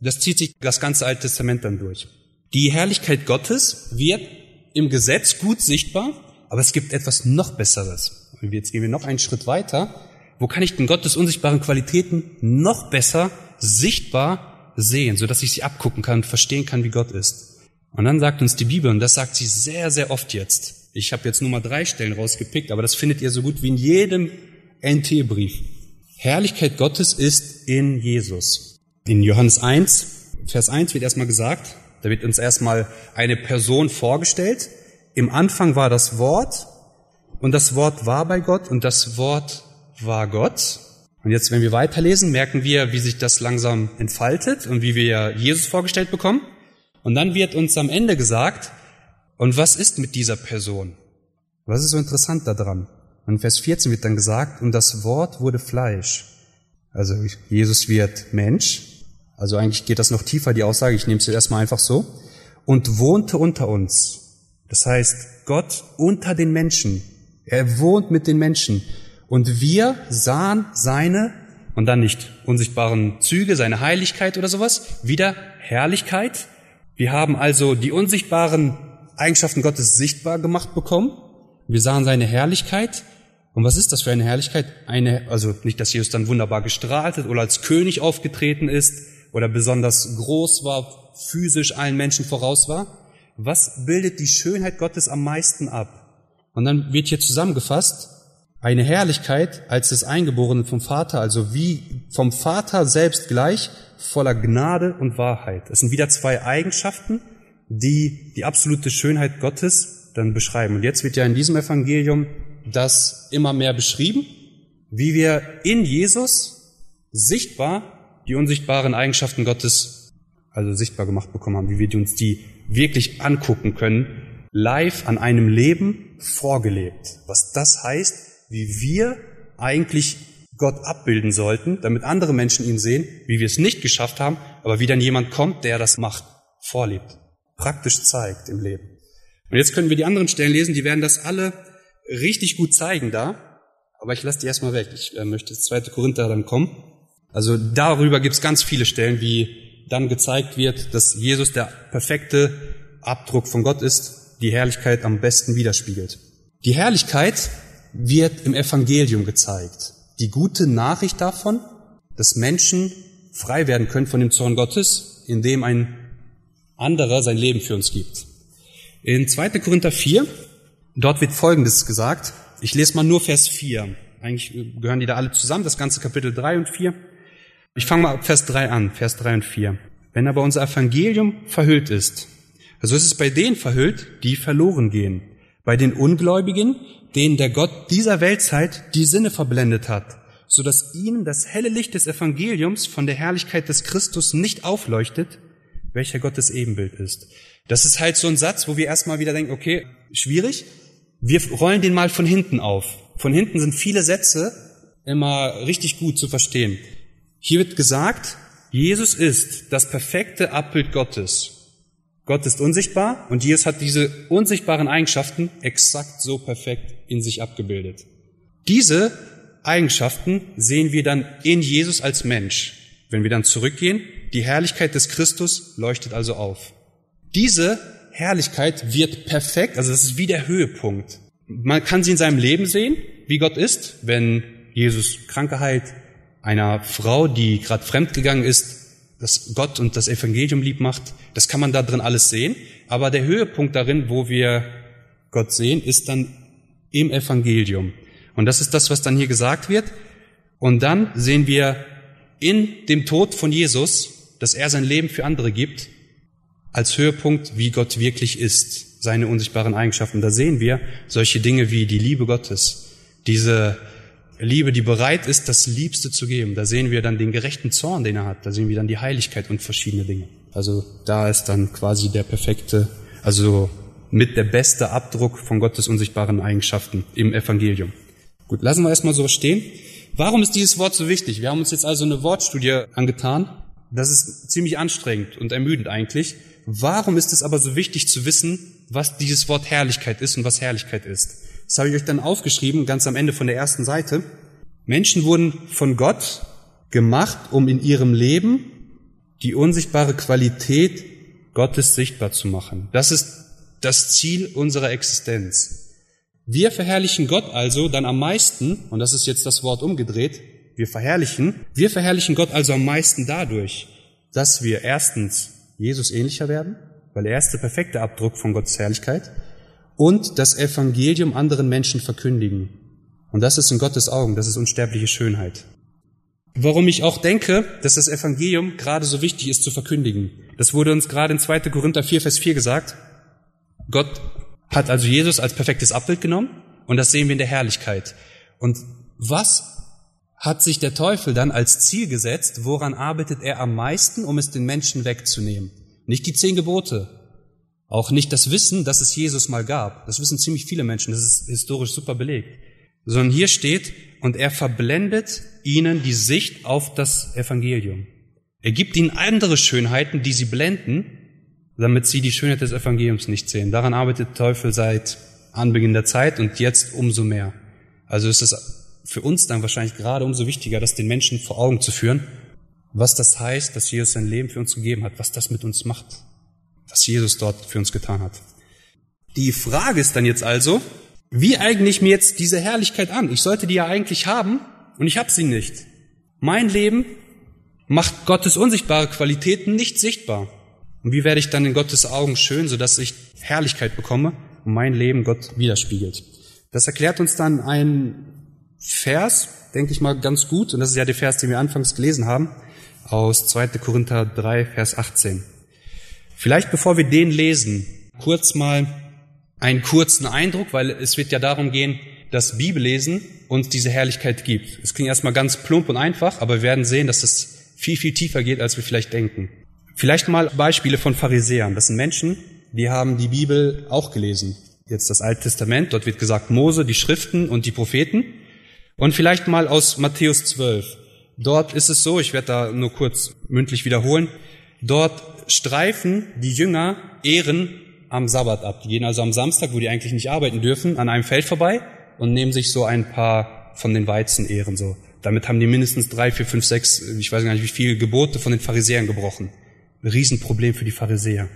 Das zieht sich das ganze Alte Testament dann durch. Die Herrlichkeit Gottes wird im Gesetz gut sichtbar, aber es gibt etwas noch Besseres. Und jetzt gehen wir noch einen Schritt weiter. Wo kann ich denn Gottes unsichtbaren Qualitäten noch besser sichtbar sehen, sodass ich sie abgucken kann verstehen kann, wie Gott ist? Und dann sagt uns die Bibel, und das sagt sie sehr, sehr oft jetzt. Ich habe jetzt nur mal drei Stellen rausgepickt, aber das findet ihr so gut wie in jedem NT-Brief. Herrlichkeit Gottes ist in Jesus. In Johannes 1, Vers 1 wird erstmal gesagt, da wird uns erstmal eine Person vorgestellt. Im Anfang war das Wort und das Wort war bei Gott und das Wort war Gott. Und jetzt, wenn wir weiterlesen, merken wir, wie sich das langsam entfaltet und wie wir Jesus vorgestellt bekommen. Und dann wird uns am Ende gesagt, und was ist mit dieser Person? Was ist so interessant daran? Und Vers 14 wird dann gesagt, und das Wort wurde Fleisch. Also Jesus wird Mensch. Also eigentlich geht das noch tiefer, die Aussage, ich nehme es jetzt erstmal einfach so. Und wohnte unter uns. Das heißt, Gott unter den Menschen. Er wohnt mit den Menschen. Und wir sahen seine, und dann nicht unsichtbaren Züge, seine Heiligkeit oder sowas, wieder Herrlichkeit, wir haben also die unsichtbaren Eigenschaften Gottes sichtbar gemacht bekommen. Wir sahen seine Herrlichkeit. Und was ist das für eine Herrlichkeit? Eine, also nicht, dass Jesus dann wunderbar gestrahlt hat oder als König aufgetreten ist oder besonders groß war, physisch allen Menschen voraus war. Was bildet die Schönheit Gottes am meisten ab? Und dann wird hier zusammengefasst, eine Herrlichkeit als des Eingeborenen vom Vater, also wie vom Vater selbst gleich, voller Gnade und Wahrheit. Es sind wieder zwei Eigenschaften, die die absolute Schönheit Gottes dann beschreiben. Und jetzt wird ja in diesem Evangelium das immer mehr beschrieben, wie wir in Jesus sichtbar die unsichtbaren Eigenschaften Gottes also sichtbar gemacht bekommen haben, wie wir uns die wirklich angucken können, live an einem Leben vorgelebt. Was das heißt, wie wir eigentlich Gott abbilden sollten, damit andere Menschen ihn sehen, wie wir es nicht geschafft haben, aber wie dann jemand kommt, der das macht, vorlebt, praktisch zeigt im Leben. Und jetzt können wir die anderen Stellen lesen, die werden das alle richtig gut zeigen da, aber ich lasse die erstmal weg. Ich äh, möchte das zweite Korinther dann kommen. Also darüber gibt es ganz viele Stellen, wie dann gezeigt wird, dass Jesus der perfekte Abdruck von Gott ist, die Herrlichkeit am besten widerspiegelt. Die Herrlichkeit wird im Evangelium gezeigt. Die gute Nachricht davon, dass Menschen frei werden können von dem Zorn Gottes, indem ein anderer sein Leben für uns gibt. In 2. Korinther 4, dort wird Folgendes gesagt. Ich lese mal nur Vers 4. Eigentlich gehören die da alle zusammen, das ganze Kapitel 3 und 4. Ich fange mal ab Vers 3 an, Vers 3 und 4. Wenn aber unser Evangelium verhüllt ist, so ist es bei denen verhüllt, die verloren gehen, bei den Ungläubigen, denen der Gott dieser Weltzeit die Sinne verblendet hat, so dass ihnen das helle Licht des Evangeliums von der Herrlichkeit des Christus nicht aufleuchtet, welcher Gottes Ebenbild ist. Das ist halt so ein Satz, wo wir erstmal wieder denken, okay, schwierig. Wir rollen den mal von hinten auf. Von hinten sind viele Sätze immer richtig gut zu verstehen. Hier wird gesagt, Jesus ist das perfekte Abbild Gottes. Gott ist unsichtbar und Jesus hat diese unsichtbaren Eigenschaften exakt so perfekt in sich abgebildet. Diese Eigenschaften sehen wir dann in Jesus als Mensch. Wenn wir dann zurückgehen, die Herrlichkeit des Christus leuchtet also auf. Diese Herrlichkeit wird perfekt, also das ist wie der Höhepunkt. Man kann sie in seinem Leben sehen, wie Gott ist, wenn Jesus Kranke heilt, einer Frau, die gerade fremdgegangen ist, dass Gott und das Evangelium lieb macht, das kann man da drin alles sehen. Aber der Höhepunkt darin, wo wir Gott sehen, ist dann im Evangelium. Und das ist das, was dann hier gesagt wird. Und dann sehen wir in dem Tod von Jesus, dass er sein Leben für andere gibt, als Höhepunkt, wie Gott wirklich ist, seine unsichtbaren Eigenschaften. Da sehen wir solche Dinge wie die Liebe Gottes, diese Liebe, die bereit ist, das Liebste zu geben. Da sehen wir dann den gerechten Zorn, den er hat. Da sehen wir dann die Heiligkeit und verschiedene Dinge. Also da ist dann quasi der perfekte, also mit der beste Abdruck von Gottes unsichtbaren Eigenschaften im Evangelium. Gut, lassen wir erstmal so stehen. Warum ist dieses Wort so wichtig? Wir haben uns jetzt also eine Wortstudie angetan. Das ist ziemlich anstrengend und ermüdend eigentlich. Warum ist es aber so wichtig zu wissen, was dieses Wort Herrlichkeit ist und was Herrlichkeit ist? Das habe ich euch dann aufgeschrieben, ganz am Ende von der ersten Seite. Menschen wurden von Gott gemacht, um in ihrem Leben die unsichtbare Qualität Gottes sichtbar zu machen. Das ist das Ziel unserer Existenz. Wir verherrlichen Gott also dann am meisten, und das ist jetzt das Wort umgedreht, wir verherrlichen, wir verherrlichen Gott also am meisten dadurch, dass wir erstens Jesus ähnlicher werden, weil er ist der perfekte Abdruck von Gottes Herrlichkeit, und das Evangelium anderen Menschen verkündigen. Und das ist in Gottes Augen, das ist unsterbliche Schönheit. Warum ich auch denke, dass das Evangelium gerade so wichtig ist zu verkündigen. Das wurde uns gerade in 2. Korinther 4, Vers 4 gesagt. Gott hat also Jesus als perfektes Abbild genommen und das sehen wir in der Herrlichkeit. Und was hat sich der Teufel dann als Ziel gesetzt? Woran arbeitet er am meisten, um es den Menschen wegzunehmen? Nicht die zehn Gebote, auch nicht das Wissen, dass es Jesus mal gab. Das wissen ziemlich viele Menschen, das ist historisch super belegt. Sondern hier steht, und er verblendet ihnen die Sicht auf das Evangelium. Er gibt ihnen andere Schönheiten, die sie blenden, damit sie die Schönheit des Evangeliums nicht sehen. Daran arbeitet der Teufel seit Anbeginn der Zeit und jetzt umso mehr. Also ist es für uns dann wahrscheinlich gerade umso wichtiger, das den Menschen vor Augen zu führen, was das heißt, dass Jesus sein Leben für uns gegeben hat, was das mit uns macht was Jesus dort für uns getan hat. Die Frage ist dann jetzt also, wie eigne ich mir jetzt diese Herrlichkeit an? Ich sollte die ja eigentlich haben und ich habe sie nicht. Mein Leben macht Gottes unsichtbare Qualitäten nicht sichtbar. Und wie werde ich dann in Gottes Augen schön, sodass ich Herrlichkeit bekomme und mein Leben Gott widerspiegelt? Das erklärt uns dann ein Vers, denke ich mal, ganz gut, und das ist ja der Vers, den wir anfangs gelesen haben, aus 2. Korinther 3, Vers 18. Vielleicht bevor wir den lesen, kurz mal einen kurzen Eindruck, weil es wird ja darum gehen, dass Bibellesen uns diese Herrlichkeit gibt. Es klingt erstmal ganz plump und einfach, aber wir werden sehen, dass es viel, viel tiefer geht, als wir vielleicht denken. Vielleicht mal Beispiele von Pharisäern. Das sind Menschen, die haben die Bibel auch gelesen. Jetzt das Alte Testament, dort wird gesagt Mose, die Schriften und die Propheten. Und vielleicht mal aus Matthäus 12. Dort ist es so, ich werde da nur kurz mündlich wiederholen, dort streifen die Jünger Ehren am Sabbat ab. Die gehen also am Samstag, wo die eigentlich nicht arbeiten dürfen, an einem Feld vorbei und nehmen sich so ein paar von den Weizenehren so. Damit haben die mindestens drei, vier, fünf, sechs, ich weiß gar nicht wie viele Gebote von den Pharisäern gebrochen. Ein Riesenproblem für die Pharisäer.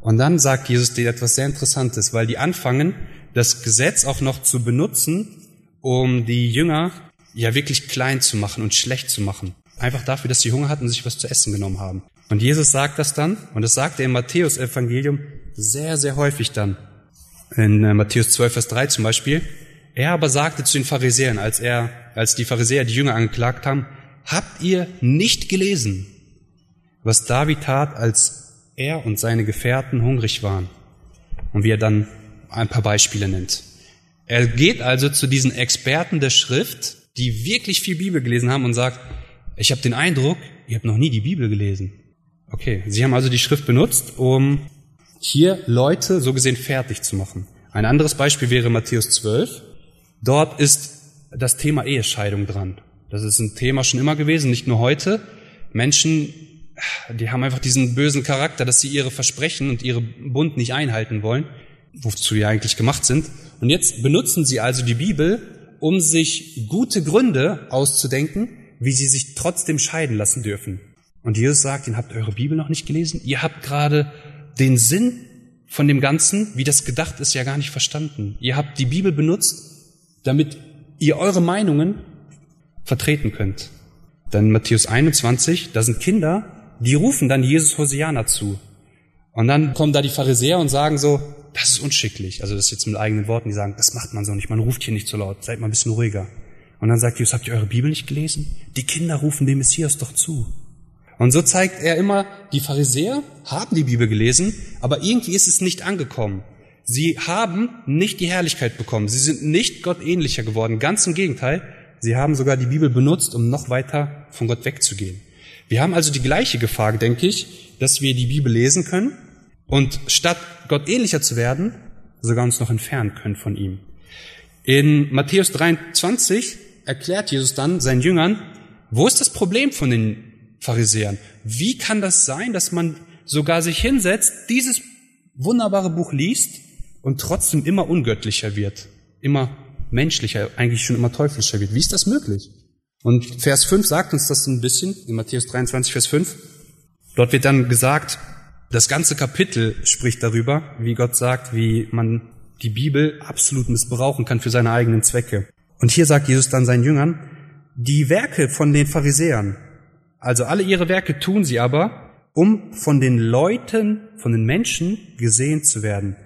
Und dann sagt Jesus dir etwas sehr Interessantes, weil die anfangen, das Gesetz auch noch zu benutzen, um die Jünger ja wirklich klein zu machen und schlecht zu machen. Einfach dafür, dass sie Hunger hatten und sich was zu essen genommen haben. Und Jesus sagt das dann, und das sagt er im Matthäus-Evangelium sehr, sehr häufig dann. In äh, Matthäus 12, Vers 3 zum Beispiel. Er aber sagte zu den Pharisäern, als er, als die Pharisäer die Jünger angeklagt haben, habt ihr nicht gelesen, was David tat, als er und seine Gefährten hungrig waren? Und wie er dann ein paar Beispiele nennt. Er geht also zu diesen Experten der Schrift, die wirklich viel Bibel gelesen haben und sagt, ich habe den Eindruck, ihr habt noch nie die Bibel gelesen. Okay, sie haben also die Schrift benutzt, um hier Leute so gesehen fertig zu machen. Ein anderes Beispiel wäre Matthäus 12. Dort ist das Thema Ehescheidung dran. Das ist ein Thema schon immer gewesen, nicht nur heute. Menschen, die haben einfach diesen bösen Charakter, dass sie ihre Versprechen und ihre Bund nicht einhalten wollen, wozu sie eigentlich gemacht sind. Und jetzt benutzen sie also die Bibel, um sich gute Gründe auszudenken, wie sie sich trotzdem scheiden lassen dürfen. Und Jesus sagt, ihr habt eure Bibel noch nicht gelesen? Ihr habt gerade den Sinn von dem Ganzen, wie das gedacht ist, ja gar nicht verstanden. Ihr habt die Bibel benutzt, damit ihr eure Meinungen vertreten könnt. Dann Matthäus 21, da sind Kinder, die rufen dann Jesus Hosiana zu. Und dann kommen da die Pharisäer und sagen so, das ist unschicklich. Also das jetzt mit eigenen Worten, die sagen, das macht man so nicht, man ruft hier nicht so laut, seid mal ein bisschen ruhiger. Und dann sagt Jesus, habt ihr eure Bibel nicht gelesen? Die Kinder rufen dem Messias doch zu. Und so zeigt er immer, die Pharisäer haben die Bibel gelesen, aber irgendwie ist es nicht angekommen. Sie haben nicht die Herrlichkeit bekommen. Sie sind nicht Gott ähnlicher geworden. Ganz im Gegenteil. Sie haben sogar die Bibel benutzt, um noch weiter von Gott wegzugehen. Wir haben also die gleiche Gefahr, denke ich, dass wir die Bibel lesen können und statt Gott ähnlicher zu werden, sogar uns noch entfernen können von ihm. In Matthäus 23 erklärt Jesus dann seinen Jüngern, wo ist das Problem von den Pharisäern. Wie kann das sein, dass man sogar sich hinsetzt, dieses wunderbare Buch liest und trotzdem immer ungöttlicher wird, immer menschlicher, eigentlich schon immer teuflischer wird? Wie ist das möglich? Und Vers 5 sagt uns das ein bisschen, in Matthäus 23, Vers 5. Dort wird dann gesagt, das ganze Kapitel spricht darüber, wie Gott sagt, wie man die Bibel absolut missbrauchen kann für seine eigenen Zwecke. Und hier sagt Jesus dann seinen Jüngern, die Werke von den Pharisäern, also alle ihre Werke tun sie aber, um von den Leuten, von den Menschen gesehen zu werden.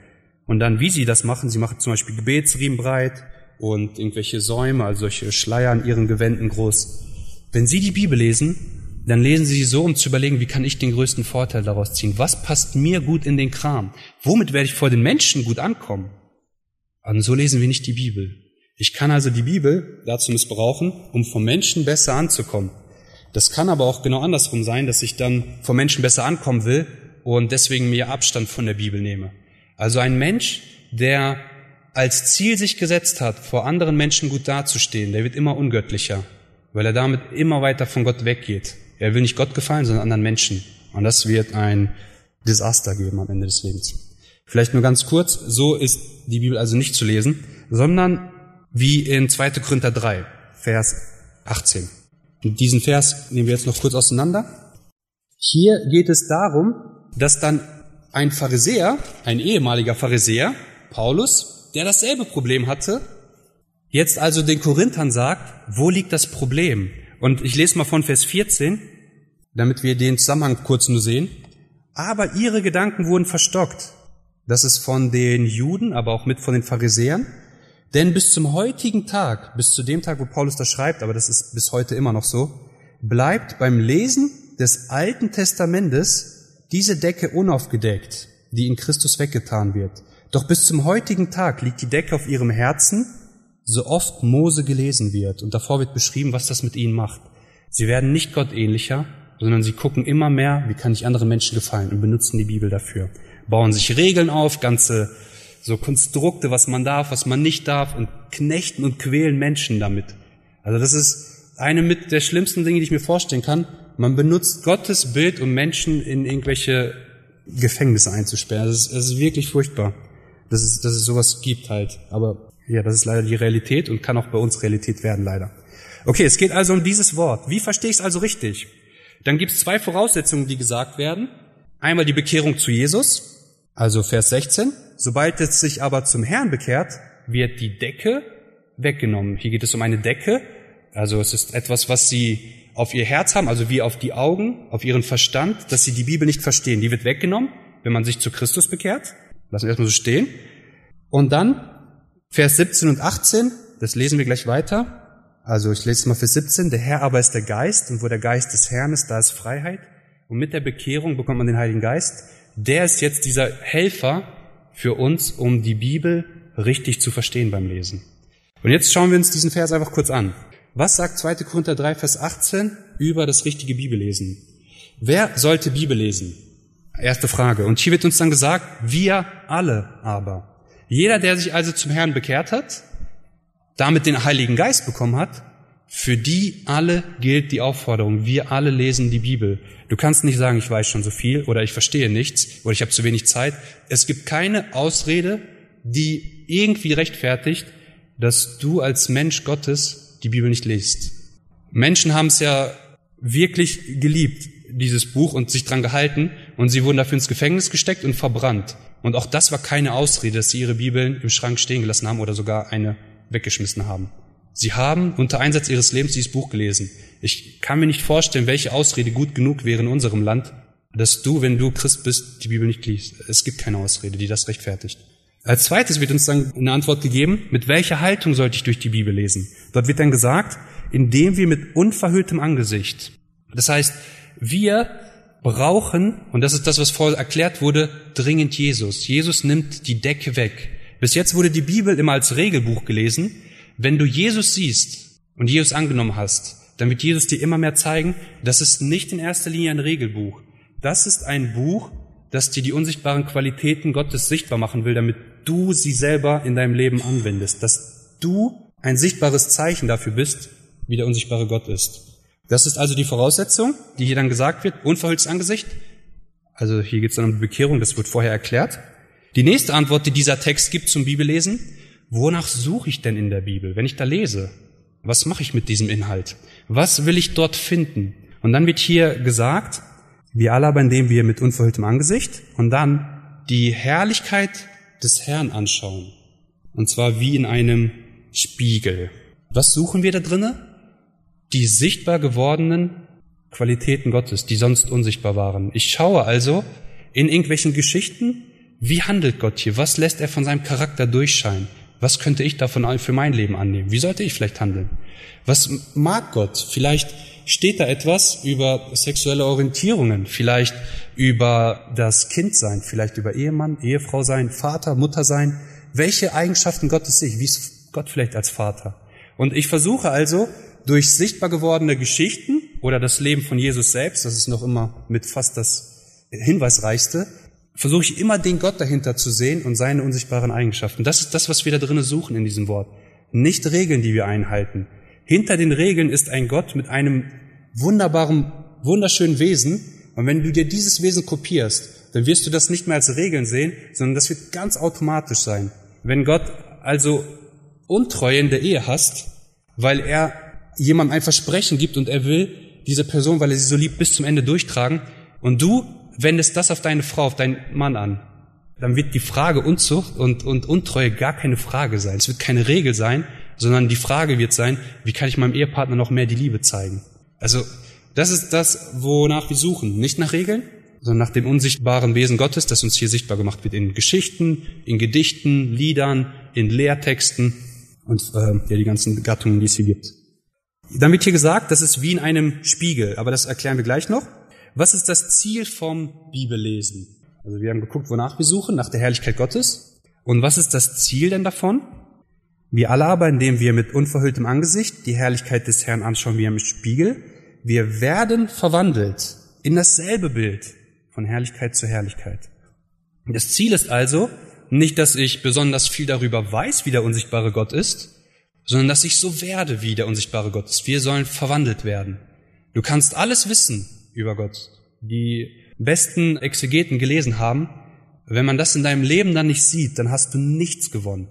Und dann, wie sie das machen, sie machen zum Beispiel Gebetsriemen breit und irgendwelche Säume, also solche Schleier an ihren Gewänden groß. Wenn sie die Bibel lesen, dann lesen sie sie so, um zu überlegen, wie kann ich den größten Vorteil daraus ziehen? Was passt mir gut in den Kram? Womit werde ich vor den Menschen gut ankommen? Und so lesen wir nicht die Bibel. Ich kann also die Bibel dazu missbrauchen, um vom Menschen besser anzukommen. Das kann aber auch genau andersrum sein, dass ich dann vom Menschen besser ankommen will und deswegen mir Abstand von der Bibel nehme. Also ein Mensch, der als Ziel sich gesetzt hat, vor anderen Menschen gut dazustehen, der wird immer ungöttlicher, weil er damit immer weiter von Gott weggeht. Er will nicht Gott gefallen, sondern anderen Menschen. Und das wird ein Desaster geben am Ende des Lebens. Vielleicht nur ganz kurz, so ist die Bibel also nicht zu lesen, sondern wie in 2. Korinther 3, Vers 18. Diesen Vers nehmen wir jetzt noch kurz auseinander. Hier geht es darum, dass dann ein Pharisäer, ein ehemaliger Pharisäer, Paulus, der dasselbe Problem hatte, jetzt also den Korinthern sagt, wo liegt das Problem? Und ich lese mal von Vers 14, damit wir den Zusammenhang kurz nur sehen. Aber ihre Gedanken wurden verstockt. Das ist von den Juden, aber auch mit von den Pharisäern. Denn bis zum heutigen Tag, bis zu dem Tag, wo Paulus das schreibt, aber das ist bis heute immer noch so, bleibt beim Lesen des Alten Testamentes diese Decke unaufgedeckt, die in Christus weggetan wird. Doch bis zum heutigen Tag liegt die Decke auf ihrem Herzen, so oft Mose gelesen wird. Und davor wird beschrieben, was das mit ihnen macht. Sie werden nicht gottähnlicher, sondern sie gucken immer mehr, wie kann ich anderen Menschen gefallen und benutzen die Bibel dafür. Bauen sich Regeln auf, ganze so Konstrukte, was man darf, was man nicht darf und knechten und quälen Menschen damit. Also das ist eine mit der schlimmsten Dinge, die ich mir vorstellen kann. Man benutzt Gottes Bild, um Menschen in irgendwelche Gefängnisse einzusperren. Das ist, das ist wirklich furchtbar, dass es, dass es sowas gibt halt. Aber ja, das ist leider die Realität und kann auch bei uns Realität werden, leider. Okay, es geht also um dieses Wort. Wie verstehe ich es also richtig? Dann gibt es zwei Voraussetzungen, die gesagt werden. Einmal die Bekehrung zu Jesus, also Vers 16. Sobald es sich aber zum Herrn bekehrt, wird die Decke weggenommen. Hier geht es um eine Decke. Also es ist etwas, was sie auf ihr Herz haben, also wie auf die Augen, auf ihren Verstand, dass sie die Bibel nicht verstehen. Die wird weggenommen, wenn man sich zu Christus bekehrt. Lassen wir erstmal so stehen. Und dann Vers 17 und 18, das lesen wir gleich weiter. Also ich lese mal Vers 17. Der Herr aber ist der Geist und wo der Geist des Herrn ist, da ist Freiheit. Und mit der Bekehrung bekommt man den Heiligen Geist. Der ist jetzt dieser Helfer für uns, um die Bibel richtig zu verstehen beim Lesen. Und jetzt schauen wir uns diesen Vers einfach kurz an. Was sagt 2. Korinther 3, Vers 18 über das richtige Bibellesen? Wer sollte Bibel lesen? Erste Frage. Und hier wird uns dann gesagt, wir alle aber. Jeder, der sich also zum Herrn bekehrt hat, damit den Heiligen Geist bekommen hat, für die alle gilt die Aufforderung. Wir alle lesen die Bibel. Du kannst nicht sagen, ich weiß schon so viel oder ich verstehe nichts oder ich habe zu wenig Zeit. Es gibt keine Ausrede, die irgendwie rechtfertigt, dass du als Mensch Gottes die Bibel nicht liest. Menschen haben es ja wirklich geliebt, dieses Buch und sich dran gehalten und sie wurden dafür ins Gefängnis gesteckt und verbrannt. Und auch das war keine Ausrede, dass sie ihre Bibeln im Schrank stehen gelassen haben oder sogar eine weggeschmissen haben. Sie haben unter Einsatz ihres Lebens dieses Buch gelesen. Ich kann mir nicht vorstellen, welche Ausrede gut genug wäre in unserem Land, dass du, wenn du Christ bist, die Bibel nicht liest. Es gibt keine Ausrede, die das rechtfertigt. Als zweites wird uns dann eine Antwort gegeben, mit welcher Haltung sollte ich durch die Bibel lesen? Dort wird dann gesagt, indem wir mit unverhülltem Angesicht. Das heißt, wir brauchen, und das ist das, was vorher erklärt wurde, dringend Jesus. Jesus nimmt die Decke weg. Bis jetzt wurde die Bibel immer als Regelbuch gelesen. Wenn du Jesus siehst und Jesus angenommen hast, dann wird Jesus dir immer mehr zeigen, das ist nicht in erster Linie ein Regelbuch. Das ist ein Buch, das dir die unsichtbaren Qualitäten Gottes sichtbar machen will, damit du sie selber in deinem Leben anwendest, dass du ein sichtbares Zeichen dafür bist, wie der unsichtbare Gott ist. Das ist also die Voraussetzung, die hier dann gesagt wird, unverhülltes Angesicht. Also hier geht es dann um die Bekehrung, das wird vorher erklärt. Die nächste Antwort, die dieser Text gibt zum Bibellesen, wonach suche ich denn in der Bibel, wenn ich da lese? Was mache ich mit diesem Inhalt? Was will ich dort finden? Und dann wird hier gesagt, wir alle aber, indem wir mit unverhülltem Angesicht und dann die Herrlichkeit des Herrn anschauen. Und zwar wie in einem Spiegel. Was suchen wir da drinnen? die sichtbar gewordenen Qualitäten Gottes, die sonst unsichtbar waren. Ich schaue also in irgendwelchen Geschichten, wie handelt Gott hier? Was lässt er von seinem Charakter durchscheinen? Was könnte ich davon für mein Leben annehmen? Wie sollte ich vielleicht handeln? Was mag Gott? Vielleicht steht da etwas über sexuelle Orientierungen, vielleicht über das Kindsein, vielleicht über Ehemann, Ehefrau sein, Vater, Mutter sein. Welche Eigenschaften Gottes sich? Wie ist Gott vielleicht als Vater? Und ich versuche also, durch sichtbar gewordene Geschichten oder das Leben von Jesus selbst, das ist noch immer mit fast das Hinweisreichste, versuche ich immer den Gott dahinter zu sehen und seine unsichtbaren Eigenschaften. Das ist das, was wir da drinnen suchen in diesem Wort. Nicht Regeln, die wir einhalten. Hinter den Regeln ist ein Gott mit einem wunderbaren, wunderschönen Wesen. Und wenn du dir dieses Wesen kopierst, dann wirst du das nicht mehr als Regeln sehen, sondern das wird ganz automatisch sein. Wenn Gott also Untreue in der Ehe hast, weil er jemandem ein Versprechen gibt und er will diese Person, weil er sie so liebt, bis zum Ende durchtragen und du wendest das auf deine Frau, auf deinen Mann an, dann wird die Frage Unzucht und, und Untreue gar keine Frage sein. Es wird keine Regel sein, sondern die Frage wird sein, wie kann ich meinem Ehepartner noch mehr die Liebe zeigen? Also, das ist das, wonach wir suchen. Nicht nach Regeln, sondern nach dem unsichtbaren Wesen Gottes, das uns hier sichtbar gemacht wird in Geschichten, in Gedichten, Liedern, in Lehrtexten und äh, ja, die ganzen Gattungen, die es hier gibt. Dann wird hier gesagt, das ist wie in einem Spiegel, aber das erklären wir gleich noch. Was ist das Ziel vom Bibellesen? Also wir haben geguckt, wonach wir suchen, nach der Herrlichkeit Gottes. Und was ist das Ziel denn davon? Wir alle aber, indem wir mit unverhülltem Angesicht die Herrlichkeit des Herrn anschauen wie im Spiegel, wir werden verwandelt in dasselbe Bild von Herrlichkeit zu Herrlichkeit. Das Ziel ist also nicht, dass ich besonders viel darüber weiß, wie der unsichtbare Gott ist, sondern dass ich so werde, wie der unsichtbare Gott ist. Wir sollen verwandelt werden. Du kannst alles wissen über Gott. Die besten Exegeten gelesen haben, wenn man das in deinem Leben dann nicht sieht, dann hast du nichts gewonnen.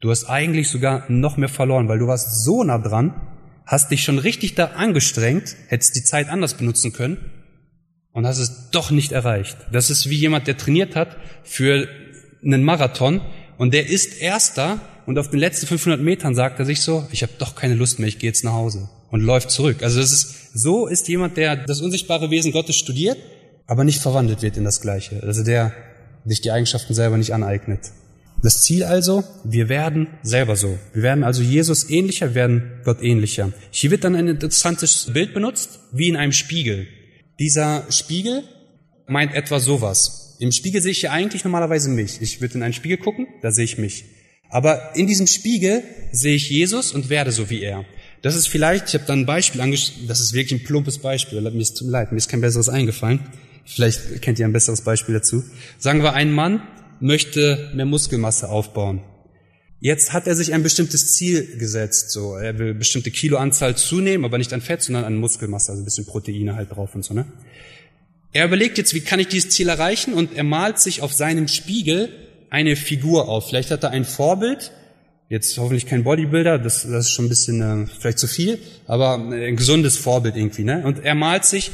Du hast eigentlich sogar noch mehr verloren, weil du warst so nah dran, hast dich schon richtig da angestrengt, hättest die Zeit anders benutzen können und hast es doch nicht erreicht. Das ist wie jemand, der trainiert hat für einen Marathon und der ist Erster und auf den letzten 500 Metern sagt er sich so, ich habe doch keine Lust mehr, ich gehe jetzt nach Hause und läuft zurück. Also das ist, so ist jemand, der das unsichtbare Wesen Gottes studiert, aber nicht verwandelt wird in das Gleiche. Also der sich die Eigenschaften selber nicht aneignet. Das Ziel also, wir werden selber so. Wir werden also Jesus ähnlicher, werden Gott ähnlicher. Hier wird dann ein interessantes Bild benutzt, wie in einem Spiegel. Dieser Spiegel meint etwa sowas. Im Spiegel sehe ich ja eigentlich normalerweise mich. Ich würde in einen Spiegel gucken, da sehe ich mich. Aber in diesem Spiegel sehe ich Jesus und werde so wie er. Das ist vielleicht, ich habe da ein Beispiel angeschaut, das ist wirklich ein plumpes Beispiel, mir ist tut leid, mir ist kein besseres eingefallen. Vielleicht kennt ihr ein besseres Beispiel dazu. Sagen wir, ein Mann möchte mehr Muskelmasse aufbauen. Jetzt hat er sich ein bestimmtes Ziel gesetzt. So, er will bestimmte Kiloanzahl zunehmen, aber nicht an Fett, sondern an Muskelmasse, also ein bisschen Proteine halt drauf und so. Ne? Er überlegt jetzt, wie kann ich dieses Ziel erreichen? Und er malt sich auf seinem Spiegel eine Figur auf. Vielleicht hat er ein Vorbild. Jetzt hoffentlich kein Bodybuilder, das, das ist schon ein bisschen äh, vielleicht zu viel, aber ein gesundes Vorbild irgendwie. Ne? Und er malt sich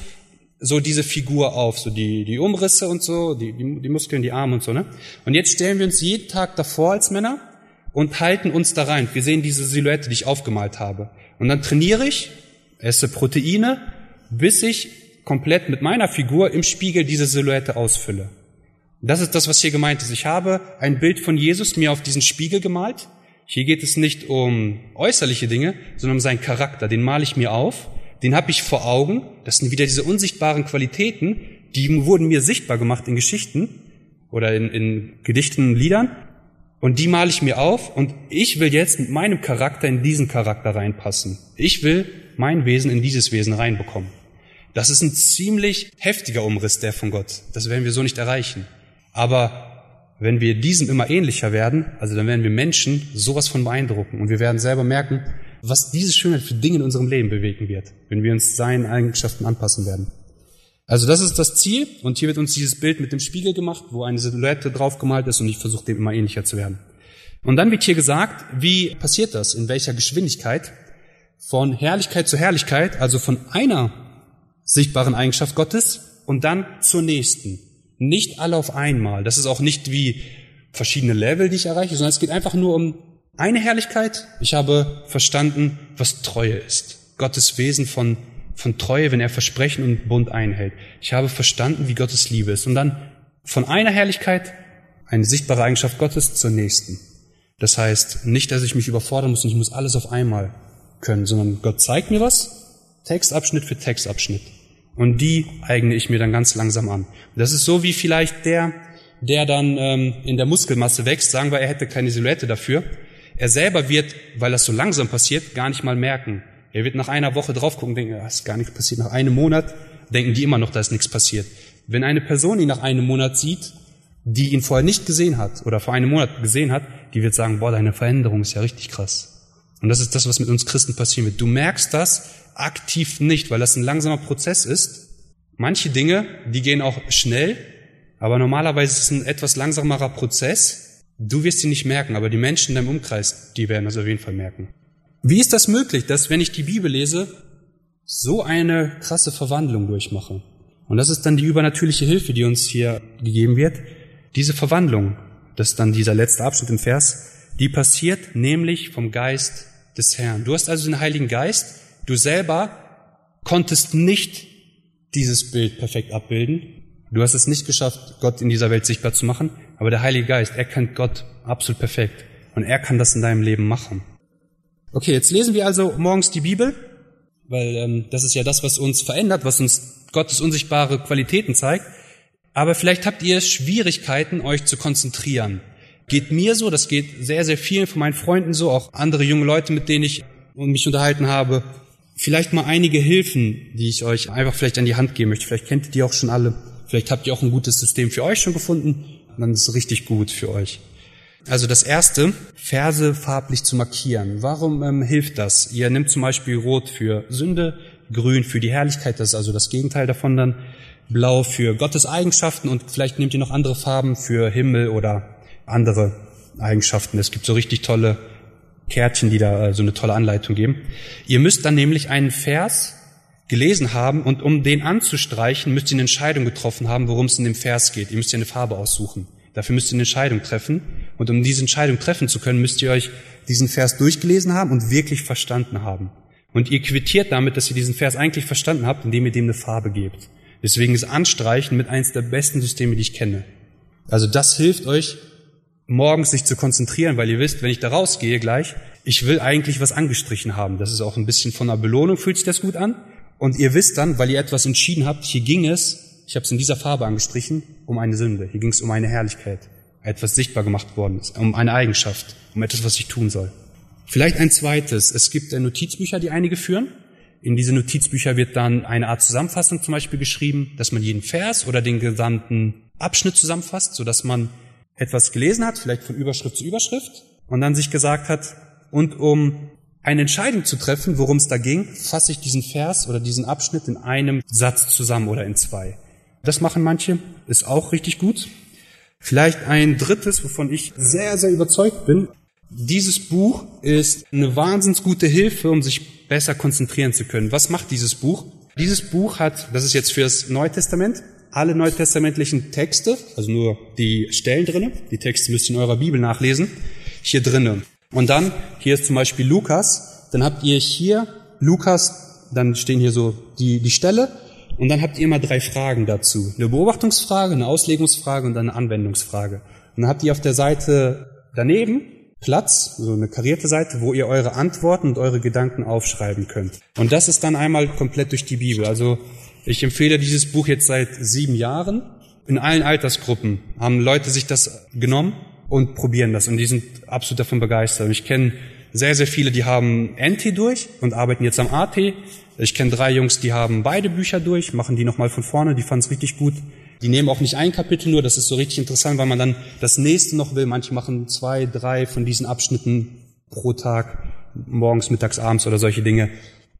so diese Figur auf, so die, die Umrisse und so, die, die, die Muskeln, die Arme und so, ne? Und jetzt stellen wir uns jeden Tag davor als Männer und halten uns da rein. Wir sehen diese Silhouette, die ich aufgemalt habe. Und dann trainiere ich, esse Proteine, bis ich komplett mit meiner Figur im Spiegel diese Silhouette ausfülle. Das ist das, was hier gemeint ist. Ich habe ein Bild von Jesus mir auf diesen Spiegel gemalt. Hier geht es nicht um äußerliche Dinge, sondern um seinen Charakter. Den male ich mir auf den habe ich vor Augen. Das sind wieder diese unsichtbaren Qualitäten, die wurden mir sichtbar gemacht in Geschichten oder in, in Gedichten, Liedern. Und die male ich mir auf und ich will jetzt mit meinem Charakter in diesen Charakter reinpassen. Ich will mein Wesen in dieses Wesen reinbekommen. Das ist ein ziemlich heftiger Umriss, der von Gott. Das werden wir so nicht erreichen. Aber wenn wir diesem immer ähnlicher werden, also dann werden wir Menschen sowas von beeindrucken und wir werden selber merken, was diese Schönheit für Dinge in unserem Leben bewegen wird, wenn wir uns seinen Eigenschaften anpassen werden. Also das ist das Ziel und hier wird uns dieses Bild mit dem Spiegel gemacht, wo eine Silhouette draufgemalt ist und ich versuche dem immer ähnlicher zu werden. Und dann wird hier gesagt, wie passiert das, in welcher Geschwindigkeit von Herrlichkeit zu Herrlichkeit, also von einer sichtbaren Eigenschaft Gottes und dann zur nächsten. Nicht alle auf einmal. Das ist auch nicht wie verschiedene Level, die ich erreiche, sondern es geht einfach nur um eine Herrlichkeit, ich habe verstanden, was Treue ist. Gottes Wesen von, von Treue, wenn er Versprechen und Bund einhält. Ich habe verstanden, wie Gottes Liebe ist. Und dann von einer Herrlichkeit, eine sichtbare Eigenschaft Gottes, zur nächsten. Das heißt, nicht, dass ich mich überfordern muss und ich muss alles auf einmal können, sondern Gott zeigt mir was, Textabschnitt für Textabschnitt. Und die eigne ich mir dann ganz langsam an. Das ist so wie vielleicht der, der dann ähm, in der Muskelmasse wächst, sagen wir, er hätte keine Silhouette dafür, er selber wird, weil das so langsam passiert, gar nicht mal merken. Er wird nach einer Woche drauf gucken denken, da ist gar nichts passiert. Nach einem Monat denken die immer noch, da ist nichts passiert. Wenn eine Person ihn nach einem Monat sieht, die ihn vorher nicht gesehen hat oder vor einem Monat gesehen hat, die wird sagen, boah, deine Veränderung ist ja richtig krass. Und das ist das, was mit uns Christen passieren wird. Du merkst das aktiv nicht, weil das ein langsamer Prozess ist. Manche Dinge, die gehen auch schnell, aber normalerweise ist es ein etwas langsamerer Prozess. Du wirst sie nicht merken, aber die Menschen in deinem Umkreis, die werden das auf jeden Fall merken. Wie ist das möglich, dass wenn ich die Bibel lese, so eine krasse Verwandlung durchmache? Und das ist dann die übernatürliche Hilfe, die uns hier gegeben wird. Diese Verwandlung, das ist dann dieser letzte Abschnitt im Vers, die passiert nämlich vom Geist des Herrn. Du hast also den Heiligen Geist, du selber konntest nicht dieses Bild perfekt abbilden. Du hast es nicht geschafft, Gott in dieser Welt sichtbar zu machen, aber der Heilige Geist, er kennt Gott absolut perfekt und er kann das in deinem Leben machen. Okay, jetzt lesen wir also morgens die Bibel, weil ähm, das ist ja das, was uns verändert, was uns Gottes unsichtbare Qualitäten zeigt. Aber vielleicht habt ihr Schwierigkeiten, euch zu konzentrieren. Geht mir so, das geht sehr, sehr vielen von meinen Freunden so, auch andere junge Leute, mit denen ich mich unterhalten habe. vielleicht mal einige Hilfen, die ich euch einfach vielleicht an die Hand geben möchte. Vielleicht kennt ihr die auch schon alle. Vielleicht habt ihr auch ein gutes System für euch schon gefunden. Dann ist es richtig gut für euch. Also das erste, Verse farblich zu markieren. Warum ähm, hilft das? Ihr nehmt zum Beispiel Rot für Sünde, Grün für die Herrlichkeit, das ist also das Gegenteil davon dann, Blau für Gottes Eigenschaften und vielleicht nehmt ihr noch andere Farben für Himmel oder andere Eigenschaften. Es gibt so richtig tolle Kärtchen, die da äh, so eine tolle Anleitung geben. Ihr müsst dann nämlich einen Vers gelesen haben und um den anzustreichen, müsst ihr eine Entscheidung getroffen haben, worum es in dem Vers geht. Ihr müsst ja eine Farbe aussuchen. Dafür müsst ihr eine Entscheidung treffen. Und um diese Entscheidung treffen zu können, müsst ihr euch diesen Vers durchgelesen haben und wirklich verstanden haben. Und ihr quittiert damit, dass ihr diesen Vers eigentlich verstanden habt, indem ihr dem eine Farbe gebt. Deswegen ist Anstreichen mit eins der besten Systeme, die ich kenne. Also das hilft euch, morgens sich zu konzentrieren, weil ihr wisst, wenn ich da rausgehe gleich, ich will eigentlich was angestrichen haben. Das ist auch ein bisschen von einer Belohnung, fühlt sich das gut an. Und ihr wisst dann, weil ihr etwas entschieden habt, hier ging es, ich habe es in dieser Farbe angestrichen, um eine Sünde. Hier ging es um eine Herrlichkeit, etwas sichtbar gemacht worden ist, um eine Eigenschaft, um etwas, was ich tun soll. Vielleicht ein zweites. Es gibt Notizbücher, die einige führen. In diese Notizbücher wird dann eine Art Zusammenfassung zum Beispiel geschrieben, dass man jeden Vers oder den gesamten Abschnitt zusammenfasst, so dass man etwas gelesen hat, vielleicht von Überschrift zu Überschrift, und dann sich gesagt hat, und um eine Entscheidung zu treffen, worum es da ging, fasse ich diesen Vers oder diesen Abschnitt in einem Satz zusammen oder in zwei. Das machen manche, ist auch richtig gut. Vielleicht ein drittes, wovon ich sehr, sehr überzeugt bin. Dieses Buch ist eine wahnsinns gute Hilfe, um sich besser konzentrieren zu können. Was macht dieses Buch? Dieses Buch hat, das ist jetzt fürs Neue Testament, alle neutestamentlichen Texte, also nur die Stellen drinnen, die Texte müsst ihr in eurer Bibel nachlesen, hier drinnen. Und dann, hier ist zum Beispiel Lukas, dann habt ihr hier Lukas, dann stehen hier so die, die Stelle, und dann habt ihr immer drei Fragen dazu. Eine Beobachtungsfrage, eine Auslegungsfrage und eine Anwendungsfrage. Und dann habt ihr auf der Seite daneben Platz, so eine karierte Seite, wo ihr eure Antworten und eure Gedanken aufschreiben könnt. Und das ist dann einmal komplett durch die Bibel. Also ich empfehle dieses Buch jetzt seit sieben Jahren. In allen Altersgruppen haben Leute sich das genommen und probieren das und die sind absolut davon begeistert. Ich kenne sehr, sehr viele, die haben NT durch und arbeiten jetzt am AT. Ich kenne drei Jungs, die haben beide Bücher durch, machen die nochmal von vorne, die fanden es richtig gut. Die nehmen auch nicht ein Kapitel nur, das ist so richtig interessant, weil man dann das nächste noch will. Manche machen zwei, drei von diesen Abschnitten pro Tag, morgens, mittags, abends oder solche Dinge.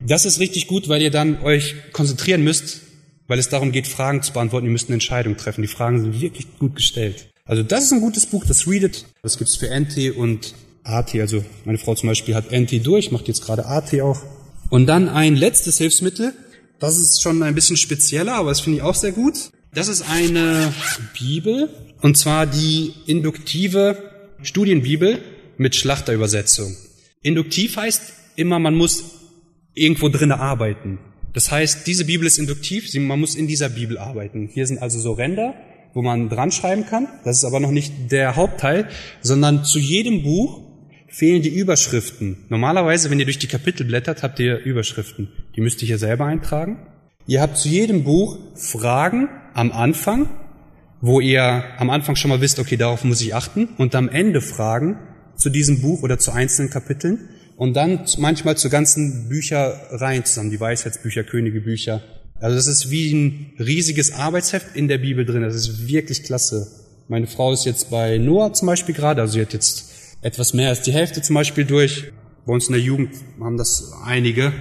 Das ist richtig gut, weil ihr dann euch konzentrieren müsst, weil es darum geht, Fragen zu beantworten. Ihr müsst eine Entscheidung treffen. Die Fragen sind wirklich gut gestellt. Also das ist ein gutes Buch, das Read Das gibt's für NT und AT. Also meine Frau zum Beispiel hat NT durch, macht jetzt gerade AT auch. Und dann ein letztes Hilfsmittel. Das ist schon ein bisschen spezieller, aber das finde ich auch sehr gut. Das ist eine Bibel, und zwar die induktive Studienbibel mit Schlachterübersetzung. Induktiv heißt immer, man muss irgendwo drinnen arbeiten. Das heißt, diese Bibel ist induktiv, man muss in dieser Bibel arbeiten. Hier sind also so Ränder, wo man dran schreiben kann. Das ist aber noch nicht der Hauptteil, sondern zu jedem Buch fehlen die Überschriften. Normalerweise, wenn ihr durch die Kapitel blättert, habt ihr Überschriften. Die müsst ihr hier selber eintragen. Ihr habt zu jedem Buch Fragen am Anfang, wo ihr am Anfang schon mal wisst, okay, darauf muss ich achten, und am Ende Fragen zu diesem Buch oder zu einzelnen Kapiteln und dann manchmal zu ganzen Bücherreihen zusammen, die Weisheitsbücher, Königebücher, also das ist wie ein riesiges Arbeitsheft in der Bibel drin. Das ist wirklich klasse. Meine Frau ist jetzt bei Noah zum Beispiel gerade, also sie hat jetzt etwas mehr als die Hälfte zum Beispiel durch. Bei uns in der Jugend haben das einige,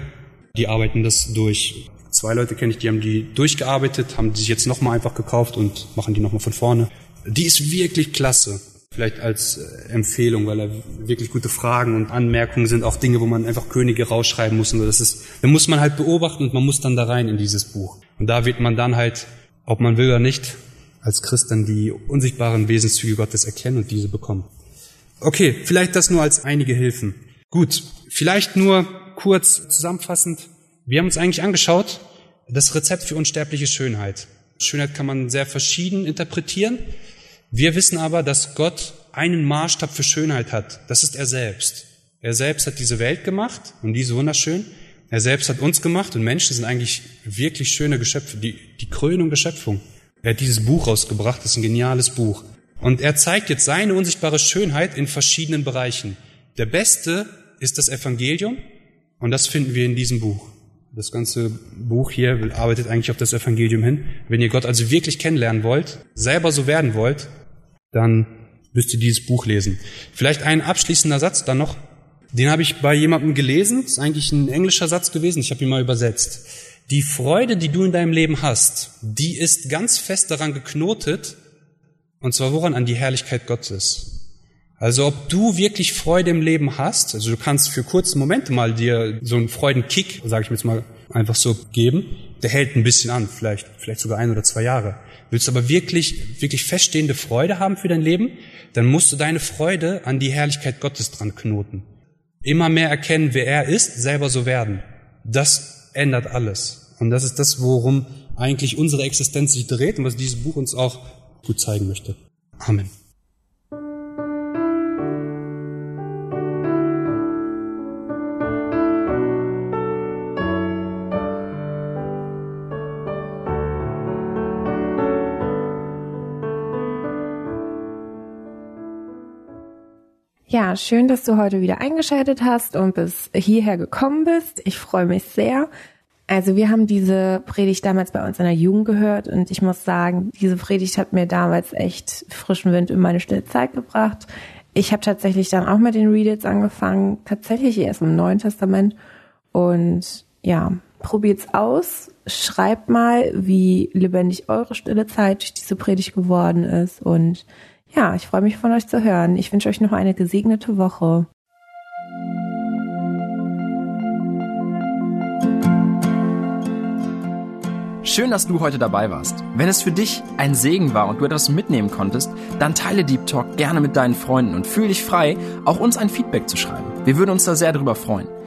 die arbeiten das durch. Zwei Leute kenne ich, die haben die durchgearbeitet, haben die sich jetzt nochmal einfach gekauft und machen die nochmal von vorne. Die ist wirklich klasse. Vielleicht als äh, Empfehlung, weil da wirklich gute Fragen und Anmerkungen sind, auch Dinge, wo man einfach Könige rausschreiben muss. Und das ist, da muss man halt beobachten und man muss dann da rein in dieses Buch. Und da wird man dann halt, ob man will oder nicht, als Christ dann die unsichtbaren Wesenszüge Gottes erkennen und diese bekommen. Okay, vielleicht das nur als einige Hilfen. Gut, vielleicht nur kurz zusammenfassend. Wir haben uns eigentlich angeschaut, das Rezept für unsterbliche Schönheit. Schönheit kann man sehr verschieden interpretieren. Wir wissen aber, dass Gott einen Maßstab für Schönheit hat. Das ist er selbst. Er selbst hat diese Welt gemacht und die ist wunderschön. Er selbst hat uns gemacht und Menschen sind eigentlich wirklich schöne Geschöpfe, die, die Krönung der Schöpfung. Er hat dieses Buch rausgebracht, das ist ein geniales Buch. Und er zeigt jetzt seine unsichtbare Schönheit in verschiedenen Bereichen. Der beste ist das Evangelium und das finden wir in diesem Buch. Das ganze Buch hier arbeitet eigentlich auf das Evangelium hin. Wenn ihr Gott also wirklich kennenlernen wollt, selber so werden wollt, dann müsst ihr dieses Buch lesen. Vielleicht ein abschließender Satz dann noch. Den habe ich bei jemandem gelesen. Ist eigentlich ein englischer Satz gewesen. Ich habe ihn mal übersetzt. Die Freude, die du in deinem Leben hast, die ist ganz fest daran geknotet. Und zwar woran? An die Herrlichkeit Gottes. Also ob du wirklich Freude im Leben hast, also du kannst für kurze Momente mal dir so einen Freudenkick, sage ich mir jetzt mal, einfach so geben, der hält ein bisschen an, vielleicht, vielleicht sogar ein oder zwei Jahre. Willst du aber wirklich, wirklich feststehende Freude haben für dein Leben, dann musst du deine Freude an die Herrlichkeit Gottes dran knoten. Immer mehr erkennen, wer er ist, selber so werden. Das ändert alles. Und das ist das, worum eigentlich unsere Existenz sich dreht und was dieses Buch uns auch gut zeigen möchte. Amen. Ja, schön, dass du heute wieder eingeschaltet hast und bis hierher gekommen bist. Ich freue mich sehr. Also wir haben diese Predigt damals bei uns in der Jugend gehört und ich muss sagen, diese Predigt hat mir damals echt frischen Wind in meine stille Zeit gebracht. Ich habe tatsächlich dann auch mit den Readits angefangen, tatsächlich erst im Neuen Testament und ja, probiert's aus. Schreibt mal, wie lebendig eure stille Zeit durch diese Predigt geworden ist und ja, ich freue mich von euch zu hören. Ich wünsche euch noch eine gesegnete Woche. Schön, dass du heute dabei warst. Wenn es für dich ein Segen war und du etwas mitnehmen konntest, dann teile Deep Talk gerne mit deinen Freunden und fühle dich frei, auch uns ein Feedback zu schreiben. Wir würden uns da sehr darüber freuen.